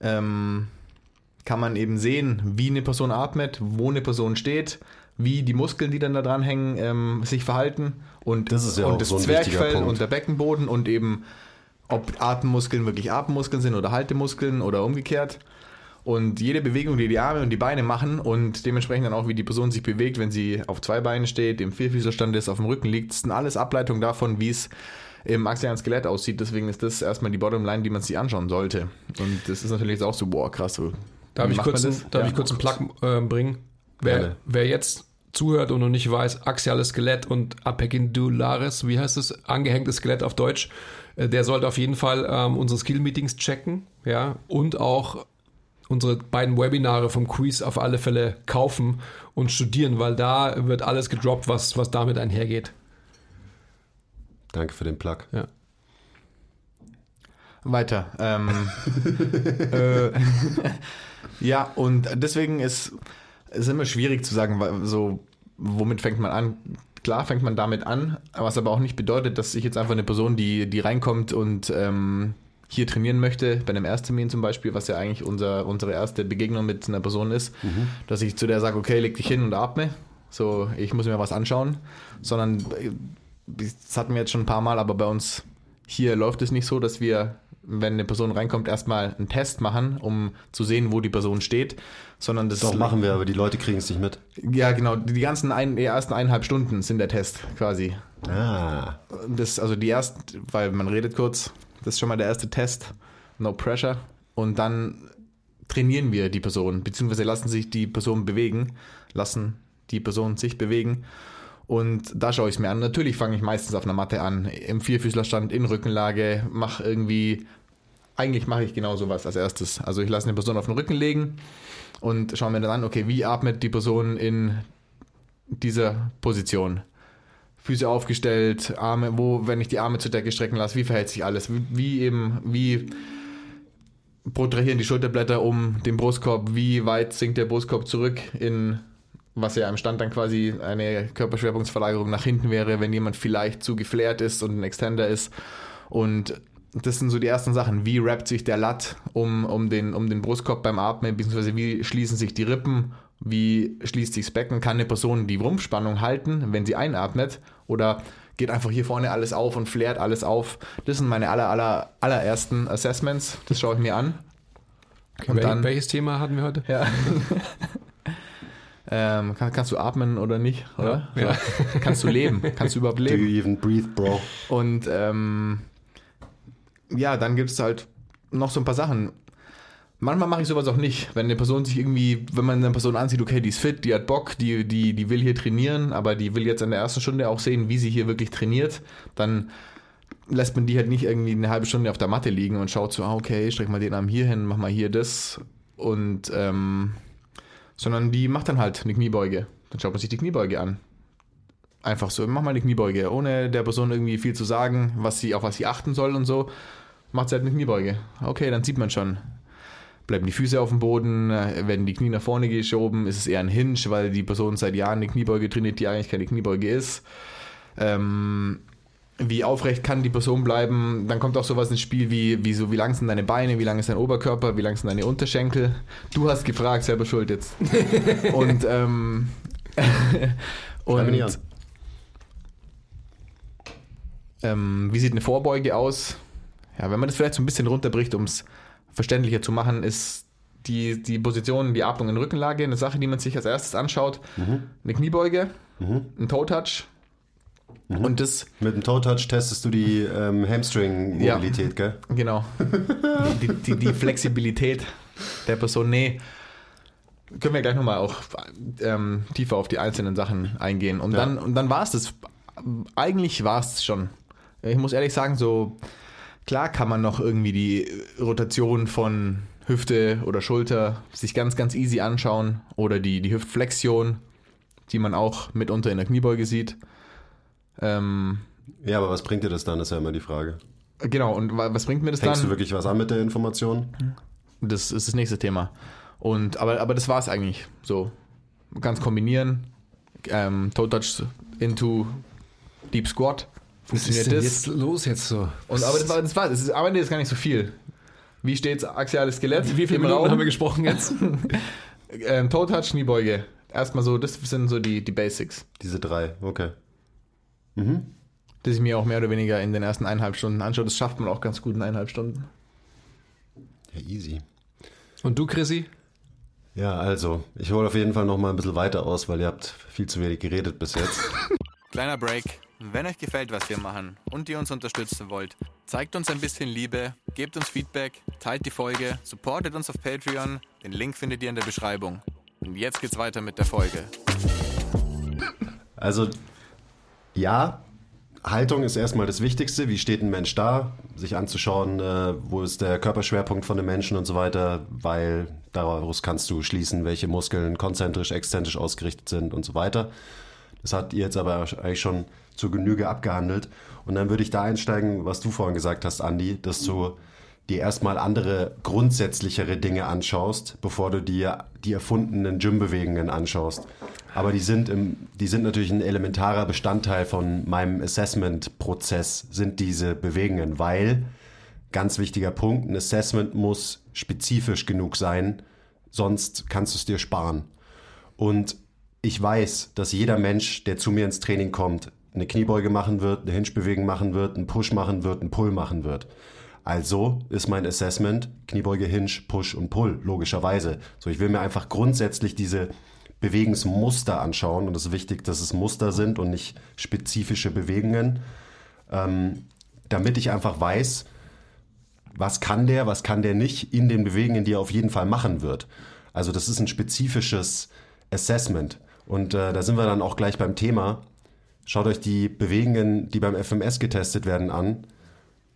ähm, kann man eben sehen, wie eine Person atmet, wo eine Person steht, wie die Muskeln, die dann da dran hängen, ähm, sich verhalten und Das ja und das so Zwerchfell und der Beckenboden und eben ob Atemmuskeln wirklich Atemmuskeln sind oder Haltemuskeln oder umgekehrt. Und jede Bewegung, die die Arme und die Beine machen und dementsprechend dann auch, wie die Person sich bewegt, wenn sie auf zwei Beinen steht, im Vierfüßlerstand ist, auf dem Rücken liegt, sind alles Ableitungen davon, wie es im axialen Skelett aussieht. Deswegen ist das erstmal die Bottomline, die man sich anschauen sollte. Und das ist natürlich jetzt auch so, boah, krass. So, Darf, ich kurz, einen- darf Ja. ich kurz einen Plug äh, bringen? Wer, Gerne. wer jetzt zuhört und noch nicht weiß, axiales Skelett und apicindularis, wie heißt es, angehängtes Skelett auf Deutsch, äh, der sollte auf jeden Fall ähm, unsere Skill-Meetings checken, ja, und auch unsere beiden Webinare vom Quiz auf alle Fälle kaufen und studieren, weil da wird alles gedroppt, was, was damit einhergeht. Danke für den Plug. Ja. Weiter. Ähm, <laughs> äh, <laughs> ja, und deswegen ist es immer schwierig zu sagen, so, womit fängt man an? Klar fängt man damit an, was aber auch nicht bedeutet, dass ich jetzt einfach eine Person, die, die reinkommt und ähm, hier trainieren möchte, bei einem Ersttermin zum Beispiel, was ja eigentlich unser, unsere erste Begegnung mit einer Person ist, dass ich zu der sage, okay, leg dich hin und atme. So, ich muss mir was anschauen, sondern äh, das hatten wir jetzt schon ein paar Mal, aber bei uns hier läuft es nicht so, dass wir, wenn eine Person reinkommt, erstmal einen Test machen, um zu sehen, wo die Person steht, sondern das Doch, machen wir, aber die Leute kriegen es nicht mit. Ja, genau. Die ganzen ein, die ersten eineinhalb Stunden sind der Test quasi. Ah, Das, also die ersten, weil man redet kurz, das ist schon mal der erste Test. No pressure. Und dann trainieren wir die Person, beziehungsweise lassen sich die Person bewegen, lassen die Person sich bewegen. Und da schaue ich es mir an. Natürlich fange ich meistens auf einer Matte an, im Vierfüßlerstand, in Rückenlage, mache irgendwie, eigentlich mache ich genau sowas als erstes. Also ich lasse eine Person auf den Rücken legen und schaue mir dann an, okay, wie atmet die Person in dieser Position? Füße aufgestellt, Arme, wo, wenn ich die Arme zur Decke strecken lasse, wie verhält sich alles? Wie, wie eben, wie protrahieren die Schulterblätter um den Brustkorb? Wie weit sinkt der Brustkorb zurück in, was ja im Stand dann quasi eine Körperschwerpunktsverlagerung nach hinten wäre, wenn jemand vielleicht zu geflärt ist und ein Extender ist. Und das sind so die ersten Sachen. Wie rappt sich der Lat um, um, den, um den Brustkorb beim Atmen, beziehungsweise wie schließen sich die Rippen, wie schließt sich das Becken? Kann eine Person die Rumpfspannung halten, wenn sie einatmet? Oder geht einfach hier vorne alles auf und flärt alles auf? Das sind meine aller, aller, allerersten Assessments. Das schaue ich mir an. Und Wel dann- welches Thema hatten wir heute? Ja. <laughs> ähm, kann, kannst du atmen oder nicht? Oder? Ja. So. Kannst du leben? Kannst du überhaupt do you leben? even breathe, bro? Und ähm, ja, dann gibt es halt noch so ein paar Sachen. Manchmal mache ich sowas auch nicht, wenn eine Person sich irgendwie, wenn man eine Person ansieht, okay, die ist fit, die hat Bock, die, die, die will hier trainieren, aber die will jetzt in der ersten Stunde auch sehen, wie sie hier wirklich trainiert, dann lässt man die halt nicht irgendwie eine halbe Stunde auf der Matte liegen und schaut so, ah, okay, streck mal den Arm hier hin, mach mal hier das und ähm, sondern die macht dann halt eine Kniebeuge. Dann schaut man sich die Kniebeuge an. Einfach so, mach mal eine Kniebeuge, ohne der Person irgendwie viel zu sagen, was sie, auf was sie achten soll und so. Macht sie halt eine Kniebeuge. Okay, dann sieht man schon. Bleiben die Füße auf dem Boden, äh, werden die Knie nach vorne geschoben, ist es eher ein Hinge, weil die Person seit Jahren eine Kniebeuge trainiert, die eigentlich keine Kniebeuge ist. Ähm, wie aufrecht kann die Person bleiben? Dann kommt auch sowas ins Spiel wie, wie so, wie lang sind deine Beine, wie lang ist dein Oberkörper, wie lang sind deine Unterschenkel. Du hast gefragt, selber schuld jetzt. <laughs> und ähm, <laughs> und ähm, wie sieht eine Vorbeuge aus? Ja, wenn man das vielleicht so ein bisschen runterbricht, um es verständlicher zu machen, ist die, die Position, die Atmung in Rückenlage eine Sache, die man sich als erstes anschaut. Eine Kniebeuge, ein Toe-Touch und das, Mit dem Toe-Touch testest du die ähm, Hamstring-Mobilität, gell? genau, <laughs> die, die, die Flexibilität der Person. Nee, können wir gleich nochmal auch ähm, tiefer auf die einzelnen Sachen eingehen. Und Ja. dann, und dann war es das. Eigentlich war es schon. Ich muss ehrlich sagen, so klar kann man noch irgendwie die Rotation von Hüfte oder Schulter sich ganz, ganz easy anschauen. Oder die, die Hüftflexion, die man auch mitunter in der Kniebeuge sieht. Ähm, Ja, aber was bringt dir das dann, ist ja immer die Frage. genau, und wa- was bringt mir das Fängst dann? du wirklich was an mit der Information? Das ist das nächste Thema. Und, aber, aber das war es eigentlich. So, es kombinieren. Ähm, Toe Touch into Deep Squat. Funktioniert das? jetzt los jetzt so? Und, aber das war, das war, das ist, am Ende ist gar nicht so viel. Wie steht's axiales Skelett? Wie viele Minuten Raum? haben wir gesprochen jetzt? <laughs> Ähm, Toe Touch, Kniebeuge. Erstmal so, das sind so die, die Basics, Diese drei, okay. das ich mir auch mehr oder weniger in den ersten eineinhalb Stunden anschaue. Das schafft man auch ganz gut in eineinhalb Stunden. Ja, easy. Und du, Chrissy? Ja, also, ich hole auf jeden Fall noch mal ein bisschen weiter aus, weil ihr habt viel zu wenig geredet bis jetzt. <laughs> Kleiner Break. Wenn euch gefällt, was wir machen und ihr uns unterstützen wollt, zeigt uns ein bisschen Liebe, gebt uns Feedback, teilt die Folge, supportet uns auf Patreon. Den Link findet ihr in der Beschreibung. Und jetzt geht's weiter mit der Folge. Also, ja, Haltung ist erstmal das Wichtigste. Wie steht ein Mensch da? Sich anzuschauen, äh, wo ist der Körperschwerpunkt von dem Menschen und so weiter, weil daraus kannst du schließen, welche Muskeln konzentrisch, exzentrisch ausgerichtet sind und so weiter. Das hat ihr jetzt aber eigentlich schon zur Genüge abgehandelt. Und dann würde ich da einsteigen, was du vorhin gesagt hast, Andi, dass du dir erstmal andere grundsätzlichere Dinge anschaust, bevor du dir die erfundenen Gym-Bewegungen anschaust. Aber die sind, im, die sind natürlich ein elementarer Bestandteil von meinem Assessment-Prozess, sind diese Bewegungen, weil, ganz wichtiger Punkt, ein Assessment muss spezifisch genug sein, sonst kannst du es dir sparen. Und ich weiß, dass jeder Mensch, der zu mir ins Training kommt, eine Kniebeuge machen wird, eine Hinge-Bewegung machen wird, einen Push machen wird, einen Pull machen wird. Also ist mein Assessment Kniebeuge, Hinge, Push und Pull, logischerweise. So, ich will mir einfach grundsätzlich diese Bewegungsmuster anschauen und es ist wichtig, dass es Muster sind und nicht spezifische Bewegungen, ähm, damit ich einfach weiß, was kann der, was kann der nicht in den Bewegungen, die er auf jeden Fall machen wird. Also das ist ein spezifisches Assessment. Und äh, da sind wir dann auch gleich beim Thema. Schaut euch die Bewegungen, die beim FMS getestet werden, an.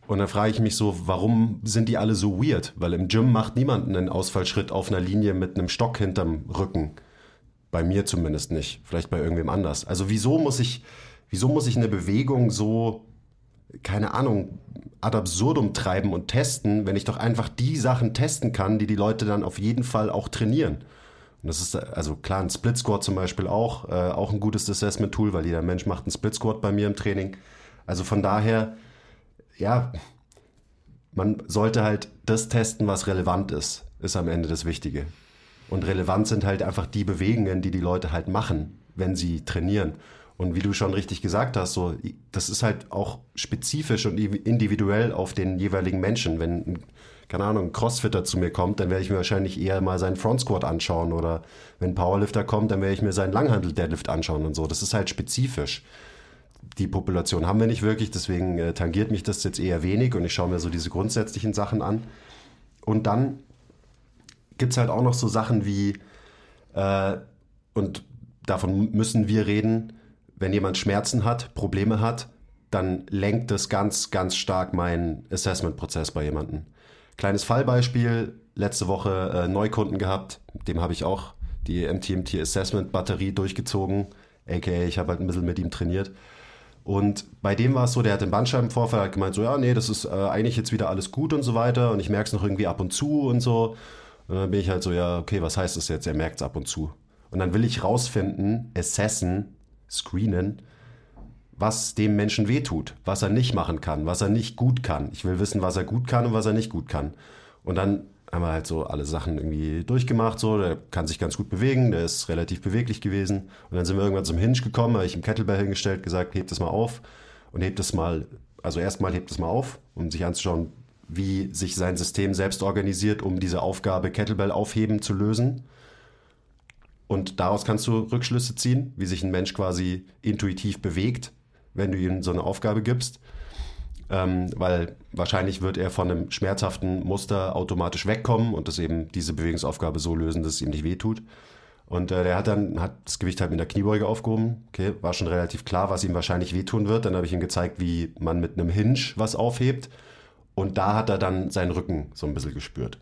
Und dann frage ich mich so, warum sind die alle so weird? Weil im Gym macht niemand einen Ausfallschritt auf einer Linie mit einem Stock hinterm Rücken. Bei mir zumindest nicht. Vielleicht bei irgendwem anders. Also wieso muss ich, wieso muss ich eine Bewegung so, keine Ahnung, ad absurdum treiben und testen, wenn ich doch einfach die Sachen testen kann, die die Leute dann auf jeden Fall auch trainieren? Und das ist also klar, ein Split Squat zum Beispiel auch, äh, auch ein gutes Assessment-Tool, weil jeder Mensch macht einen Split Squat bei mir im Training. Also von daher, ja, man sollte halt das testen, was relevant ist, ist am Ende das Wichtige. Und relevant sind halt einfach die Bewegungen, die die Leute halt machen, wenn sie trainieren. Und wie du schon richtig gesagt hast, so, das ist halt auch spezifisch und individuell auf den jeweiligen Menschen. Wenn, keine Ahnung, ein Crossfitter zu mir kommt, dann werde ich mir wahrscheinlich eher mal seinen Front Squat anschauen. Oder wenn ein Powerlifter kommt, dann werde ich mir seinen Langhandel Deadlift anschauen und so. Das ist halt spezifisch. Die Population haben wir nicht wirklich, deswegen äh, tangiert mich das jetzt eher wenig und ich schaue mir so diese grundsätzlichen Sachen an. Und dann gibt es halt auch noch so Sachen wie, äh, und davon müssen wir reden, wenn jemand Schmerzen hat, Probleme hat, dann lenkt das ganz, ganz stark meinen Assessment-Prozess bei jemandem. Kleines Fallbeispiel, letzte Woche äh, Neukunden gehabt, dem habe ich auch die MTMT Assessment Batterie durchgezogen, aka ich habe halt ein bisschen mit ihm trainiert. Und bei dem war es so, der hat den Bandscheibenvorfall, hat gemeint so, ja, nee, das ist äh, eigentlich jetzt wieder alles gut und so weiter und ich merke es noch irgendwie ab und zu und so. Und dann bin ich halt so, ja, okay, was heißt das jetzt? Er merkt es ab und zu. Und dann will ich rausfinden, assessen, screenen, was dem Menschen wehtut, was er nicht machen kann, was er nicht gut kann. Ich will wissen, was er gut kann und was er nicht gut kann. Und dann haben wir halt so alle Sachen irgendwie durchgemacht, so, der kann sich ganz gut bewegen, der ist relativ beweglich gewesen. Und dann sind wir irgendwann zum Hinge gekommen, habe ich ihm Kettlebell hingestellt, gesagt, hebt das mal auf und hebt das mal, also erstmal hebt das mal auf, um sich anzuschauen, wie sich sein System selbst organisiert, um diese Aufgabe Kettlebell aufheben zu lösen. Und daraus kannst du Rückschlüsse ziehen, wie sich ein Mensch quasi intuitiv bewegt, wenn du ihm so eine Aufgabe gibst. Ähm, weil wahrscheinlich wird er von einem schmerzhaften Muster automatisch wegkommen und das eben diese Bewegungsaufgabe so lösen, dass es ihm nicht wehtut. Und äh, der hat dann hat das Gewicht halt mit der Kniebeuge aufgehoben. Okay, war schon relativ klar, was ihm wahrscheinlich wehtun wird. Dann habe ich ihm gezeigt, wie man mit einem Hinge was aufhebt. Und da hat er dann seinen Rücken so ein bisschen gespürt.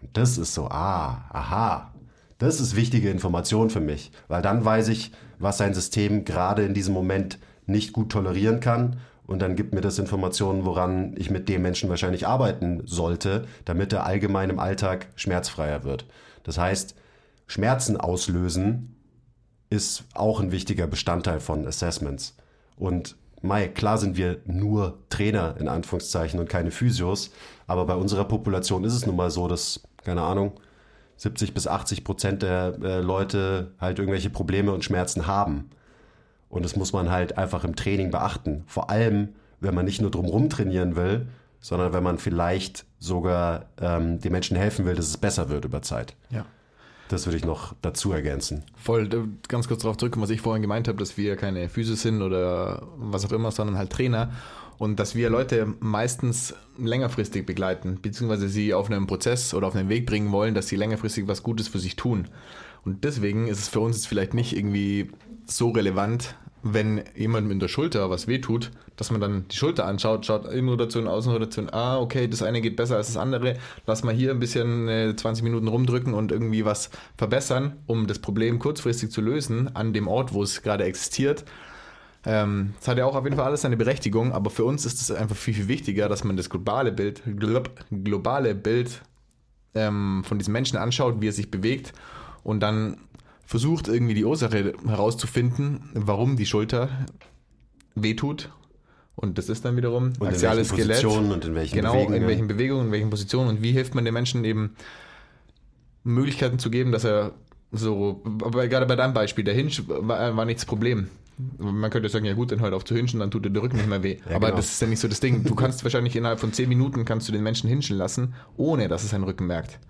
Und das ist so, ah, aha, das ist wichtige Information für mich, weil dann weiß ich, was sein System gerade in diesem Moment nicht gut tolerieren kann. Und dann gibt mir das Informationen, woran ich mit dem Menschen wahrscheinlich arbeiten sollte, damit er allgemein im Alltag schmerzfreier wird. Das heißt, Schmerzen auslösen ist auch ein wichtiger Bestandteil von Assessments. Und Mai, klar sind wir nur Trainer in Anführungszeichen und keine Physios, aber bei unserer Population ist es nun mal so, dass, keine Ahnung, 70 bis 80 Prozent der äh, Leute halt irgendwelche Probleme und Schmerzen haben. Und das muss man halt einfach im Training beachten. Vor allem, wenn man nicht nur drumherum trainieren will, sondern wenn man vielleicht sogar ähm, den Menschen helfen will, dass es besser wird über Zeit. Ja. Das würde ich noch dazu ergänzen. Voll, äh, ganz kurz darauf zurückkommen, was ich vorhin gemeint habe, dass wir keine Physis sind oder was auch immer, sondern halt Trainer. Und dass wir Leute meistens längerfristig begleiten, beziehungsweise sie auf einen Prozess oder auf einen Weg bringen wollen, dass sie längerfristig was Gutes für sich tun. Und deswegen ist es für uns jetzt vielleicht nicht irgendwie so relevant, wenn jemand in der Schulter was wehtut, dass man dann die Schulter anschaut, schaut Innenrotation, Außenrotation, ah, okay, das eine geht besser als das andere, lass mal hier ein bisschen äh, 20 Minuten rumdrücken und irgendwie was verbessern, um das Problem kurzfristig zu lösen an dem Ort, wo es gerade existiert. Ähm, das hat ja auch auf jeden Fall alles seine Berechtigung, aber für uns ist es einfach viel, viel wichtiger, dass man das globale Bild, glob, globale Bild ähm, von diesem Menschen anschaut, wie er sich bewegt und dann versucht irgendwie die Ursache herauszufinden, warum die Schulter wehtut. Und das ist dann wiederum Und axiales Skelett. Und in welchen genau, Bewegungen. in welchen Bewegungen, in welchen Positionen und wie hilft man dem Menschen eben Möglichkeiten zu geben, dass er so, aber gerade bei deinem Beispiel, der Hinge war, war nicht das Problem. Man könnte sagen, ja gut, dann hört auf zu hinschen, dann tut dir der Rücken nicht mehr weh. Ja, aber genau. das ist ja nicht so das Ding. Du kannst <laughs> wahrscheinlich innerhalb von 10 Minuten kannst du den Menschen hinschen lassen, ohne dass es seinen Rücken merkt.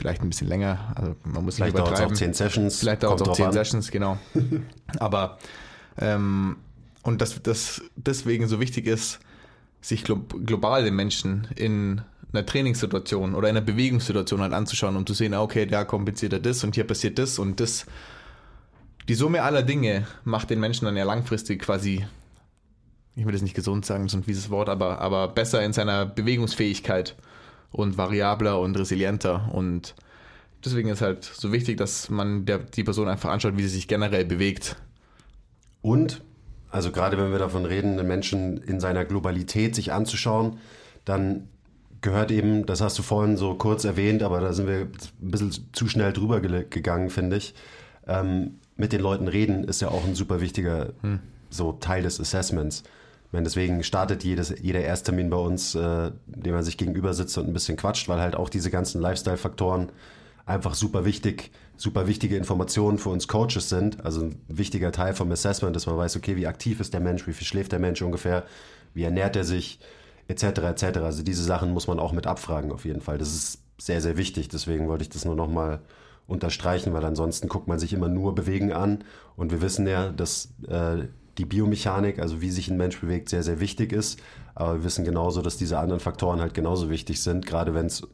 Vielleicht ein bisschen länger, also man muss Vielleicht nicht dauert es auch. 10 Sessions. Vielleicht dauert es auch 10 an. Sessions, genau. <laughs> Aber ähm, und dass das deswegen so wichtig ist, sich glo global den Menschen in einer Trainingssituation oder in einer Bewegungssituation halt anzuschauen, um zu sehen, ah, okay, da kompensiert er das und hier passiert das und das. Die Summe aller Dinge macht den Menschen dann ja langfristig quasi, ich will das nicht gesund sagen, ist ein fieses Wort, aber, aber besser in seiner Bewegungsfähigkeit und variabler und resilienter und deswegen ist halt so wichtig, dass man der, die Person einfach anschaut, wie sie sich generell bewegt. Und, also gerade wenn wir davon reden, den Menschen in seiner Globalität sich anzuschauen, dann gehört eben, das hast du vorhin so kurz erwähnt, aber da sind wir ein bisschen zu schnell drüber gele- gegangen, finde ich. Ähm, mit den Leuten reden ist ja auch ein super wichtiger so Teil des Assessments. Ich meine, deswegen startet jedes, jeder Ersttermin bei uns, äh, indem man sich gegenüber sitzt und ein bisschen quatscht, weil halt auch diese ganzen Lifestyle-Faktoren einfach super wichtig, super wichtige Informationen für uns Coaches sind. Also ein wichtiger Teil vom Assessment, dass man weiß, okay, wie aktiv ist der Mensch, wie viel schläft der Mensch ungefähr, wie ernährt er sich, etc. etc. Also diese Sachen muss man auch mit abfragen auf jeden Fall. Das ist sehr, sehr wichtig. Deswegen wollte ich das nur nochmal unterstreichen, weil ansonsten guckt man sich immer nur Bewegen an. Und wir wissen ja, dass äh, die Biomechanik, also wie sich ein Mensch bewegt, sehr, sehr wichtig ist. Aber wir wissen genauso, dass diese anderen Faktoren halt genauso wichtig sind, gerade wenn es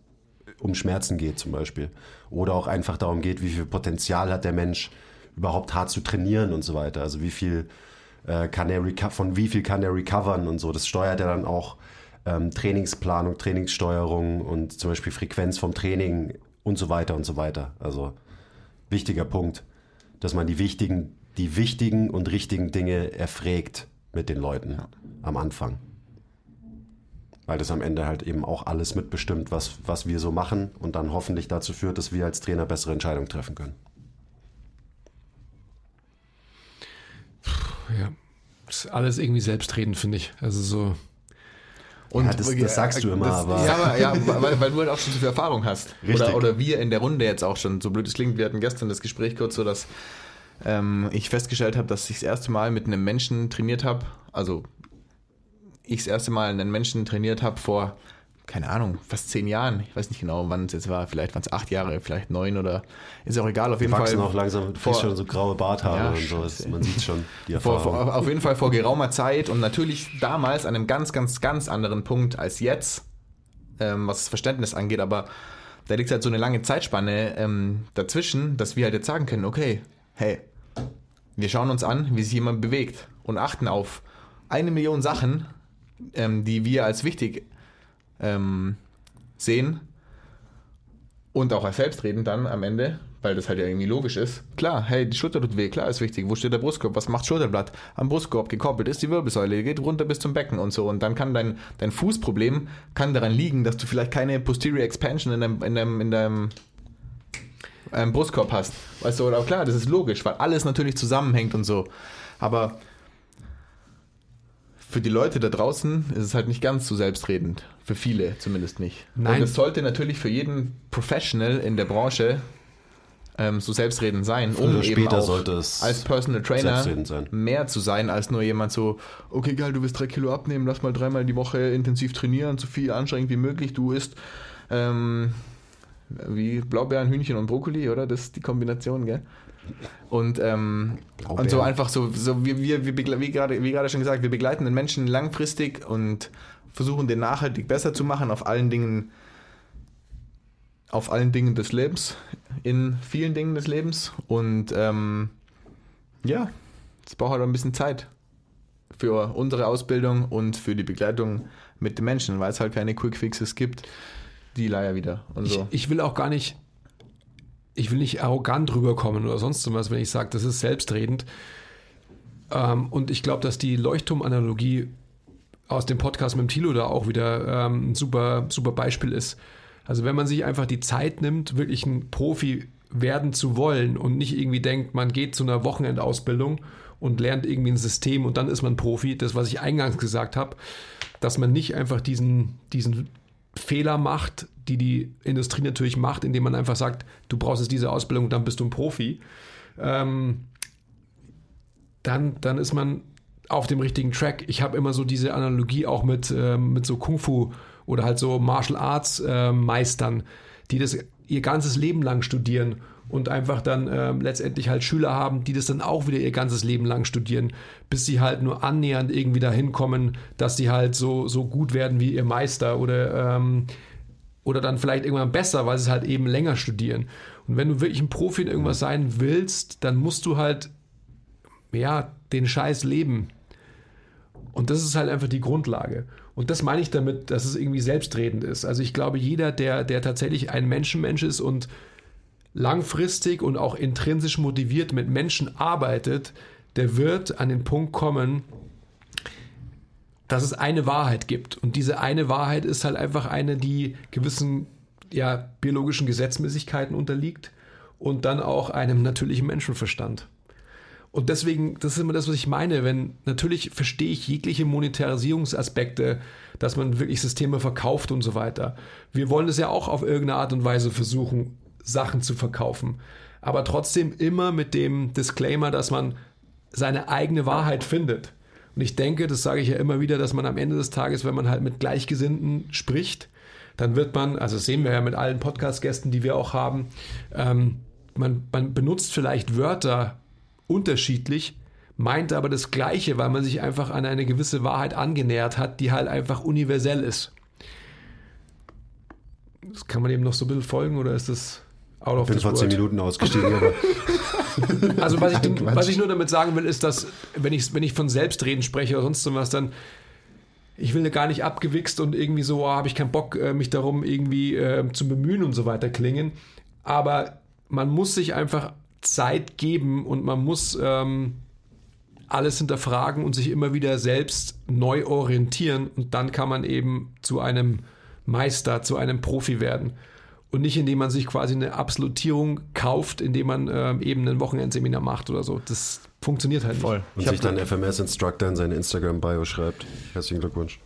um Schmerzen geht zum Beispiel. Oder auch einfach darum geht, wie viel Potenzial hat der Mensch überhaupt hart zu trainieren und so weiter. Also wie viel äh, kann er von wie viel kann er recovern und so. Das steuert ja dann auch ähm, Trainingsplanung, Trainingssteuerung und zum Beispiel Frequenz vom Training und so weiter und so weiter. Also wichtiger Punkt, dass man die wichtigen, die wichtigen und richtigen Dinge erfragt mit den Leuten am Anfang. Weil das am Ende halt eben auch alles mitbestimmt, was, was wir so machen und dann hoffentlich dazu führt, dass wir als Trainer bessere Entscheidungen treffen können. Ja. Das ist alles irgendwie selbstredend, finde ich. Also so. Und Ja, das- das sagst du immer, aber- Ja, aber ja, weil, weil du halt auch schon so viel Erfahrung hast. Richtig. Oder, oder wir in der Runde jetzt auch schon, so blöd es klingt, wir hatten gestern das Gespräch kurz so, dass ähm, ich festgestellt habe, dass ich das erste Mal mit einem Menschen trainiert habe, also ich das erste Mal einen Menschen trainiert habe vor, keine Ahnung, fast zehn Jahren. Ich weiß nicht genau, wann es jetzt war. Vielleicht waren es acht Jahre, vielleicht neun oder ist auch egal. Auf jeden Fall auch langsam, du vor- schon so graue Barthaare Ja, und so. scheiße. Das, man sieht schon die vor, Erfahrung. vor, auf jeden Fall vor geraumer Zeit und natürlich damals an einem ganz, ganz, ganz anderen Punkt als jetzt, ähm, was das Verständnis angeht, aber da liegt halt so eine lange Zeitspanne ähm, dazwischen, dass wir halt jetzt sagen können, okay, hey, wir schauen uns an, wie sich jemand bewegt und achten auf eine Million Sachen, ähm, die wir als wichtig ähm, sehen und auch als selbstredend dann am Ende, weil das halt ja irgendwie logisch ist. Klar, hey, die Schulter tut weh, klar ist wichtig. Wo steht der Brustkorb? Was macht Schulterblatt? Am Brustkorb gekoppelt ist die Wirbelsäule, geht runter bis zum Becken und so. Und dann kann dein, dein Fußproblem kann daran liegen, dass du vielleicht keine Posterior Expansion in deinem, in deinem, in deinem ähm, Brustkorb hast. Weißt du, aber klar, das ist logisch, weil alles natürlich zusammenhängt und so. Aber für die Leute da draußen ist es halt nicht ganz so selbstredend. Für viele zumindest nicht. Nein. Und es sollte natürlich für jeden Professional in der Branche ähm, so selbstredend sein, Früher um eben später auch sollte es als Personal Trainer mehr zu sein, als nur jemand so, okay, geil, du willst drei Kilo abnehmen, lass mal dreimal die Woche intensiv trainieren, so viel anstrengend wie möglich. Du isst ähm, wie Blaubeeren, Hühnchen und Brokkoli, oder? Das ist die Kombination, gell? Und, ähm, und so einfach so, so wie, wir, begle- wie, gerade, wie gerade schon gesagt, wir begleiten den Menschen langfristig und versuchen den nachhaltig besser zu machen auf allen Dingen, auf allen Dingen des Lebens, in vielen Dingen des Lebens. Und ähm, ja, es braucht halt ein bisschen Zeit für unsere Ausbildung und für die Begleitung mit den Menschen, weil es halt keine Quick Fixes gibt. Die leider wieder und Ich, so. ich will auch gar nicht, ich will nicht arrogant rüberkommen oder sonst was, wenn ich sage, das ist selbstredend. Ähm, und ich glaube, dass die Leuchtturm-Analogie aus dem Podcast mit dem Thilo da auch wieder ähm, ein super, super Beispiel ist. Also wenn man sich einfach die Zeit nimmt, wirklich ein Profi werden zu wollen und nicht irgendwie denkt, man geht zu einer Wochenendausbildung und lernt irgendwie ein System und dann ist man Profi, das, was ich eingangs gesagt habe, dass man nicht einfach diesen, diesen Fehler macht, die die Industrie natürlich macht, indem man einfach sagt, du brauchst jetzt diese Ausbildung dann bist du ein Profi, ähm, dann, dann ist man auf dem richtigen Track. Ich habe immer so diese Analogie auch mit, ähm, mit so Kung Fu oder halt so Martial Arts äh, Meistern, die das ihr ganzes Leben lang studieren und einfach dann ähm, letztendlich halt Schüler haben, die das dann auch wieder ihr ganzes Leben lang studieren, bis sie halt nur annähernd irgendwie dahin kommen, dass sie halt so, so gut werden wie ihr Meister oder, ähm, oder dann vielleicht irgendwann besser, weil sie es halt eben länger studieren. Und wenn du wirklich ein Profi in irgendwas sein willst, dann musst du halt ja, den Scheiß leben. Und das ist halt einfach die Grundlage. Und das meine ich damit, dass es irgendwie selbstredend ist. Also ich glaube, jeder, der, der tatsächlich ein Menschenmensch ist und langfristig und auch intrinsisch motiviert mit Menschen arbeitet, der wird an den Punkt kommen, dass es eine Wahrheit gibt. Und diese eine Wahrheit ist halt einfach eine, die gewissen ja, biologischen Gesetzmäßigkeiten unterliegt und dann auch einem natürlichen Menschenverstand. Und deswegen, das ist immer das, was ich meine, wenn natürlich verstehe ich jegliche Monetarisierungsaspekte, dass man wirklich Systeme verkauft und so weiter. Wir wollen es ja auch auf irgendeine Art und Weise versuchen, Sachen zu verkaufen. Aber trotzdem immer mit dem Disclaimer, dass man seine eigene Wahrheit findet. Und ich denke, das sage ich ja immer wieder, dass man am Ende des Tages, wenn man halt mit Gleichgesinnten spricht, dann wird man, also das sehen wir ja mit allen Podcast-Gästen, die wir auch haben, ähm, man, man benutzt vielleicht Wörter unterschiedlich, meint aber das Gleiche, weil man sich einfach an eine gewisse Wahrheit angenähert hat, die halt einfach universell ist. Das kann man eben noch so ein bisschen folgen oder ist das out of bin vor zehn? Minuten ausgestiegen, aber <laughs> Also was ich, was ich nur damit sagen will, ist, dass wenn ich, wenn ich von Selbstreden spreche oder sonst was, dann ich will gar nicht abgewichst und irgendwie so, oh, habe ich keinen Bock, äh, mich darum irgendwie äh, zu bemühen und so weiter klingen. Aber man muss sich einfach Zeit geben und man muss ähm, alles hinterfragen und sich immer wieder selbst neu orientieren und dann kann man eben zu einem Meister, zu einem Profi werden. Und nicht, indem man sich quasi eine Absolutierung kauft, indem man ähm, eben ein Wochenendseminar macht oder so. Das funktioniert halt Voll. und Ich sich dann FMS-Instructor in seine Instagram-Bio schreibt. Herzlichen Glückwunsch.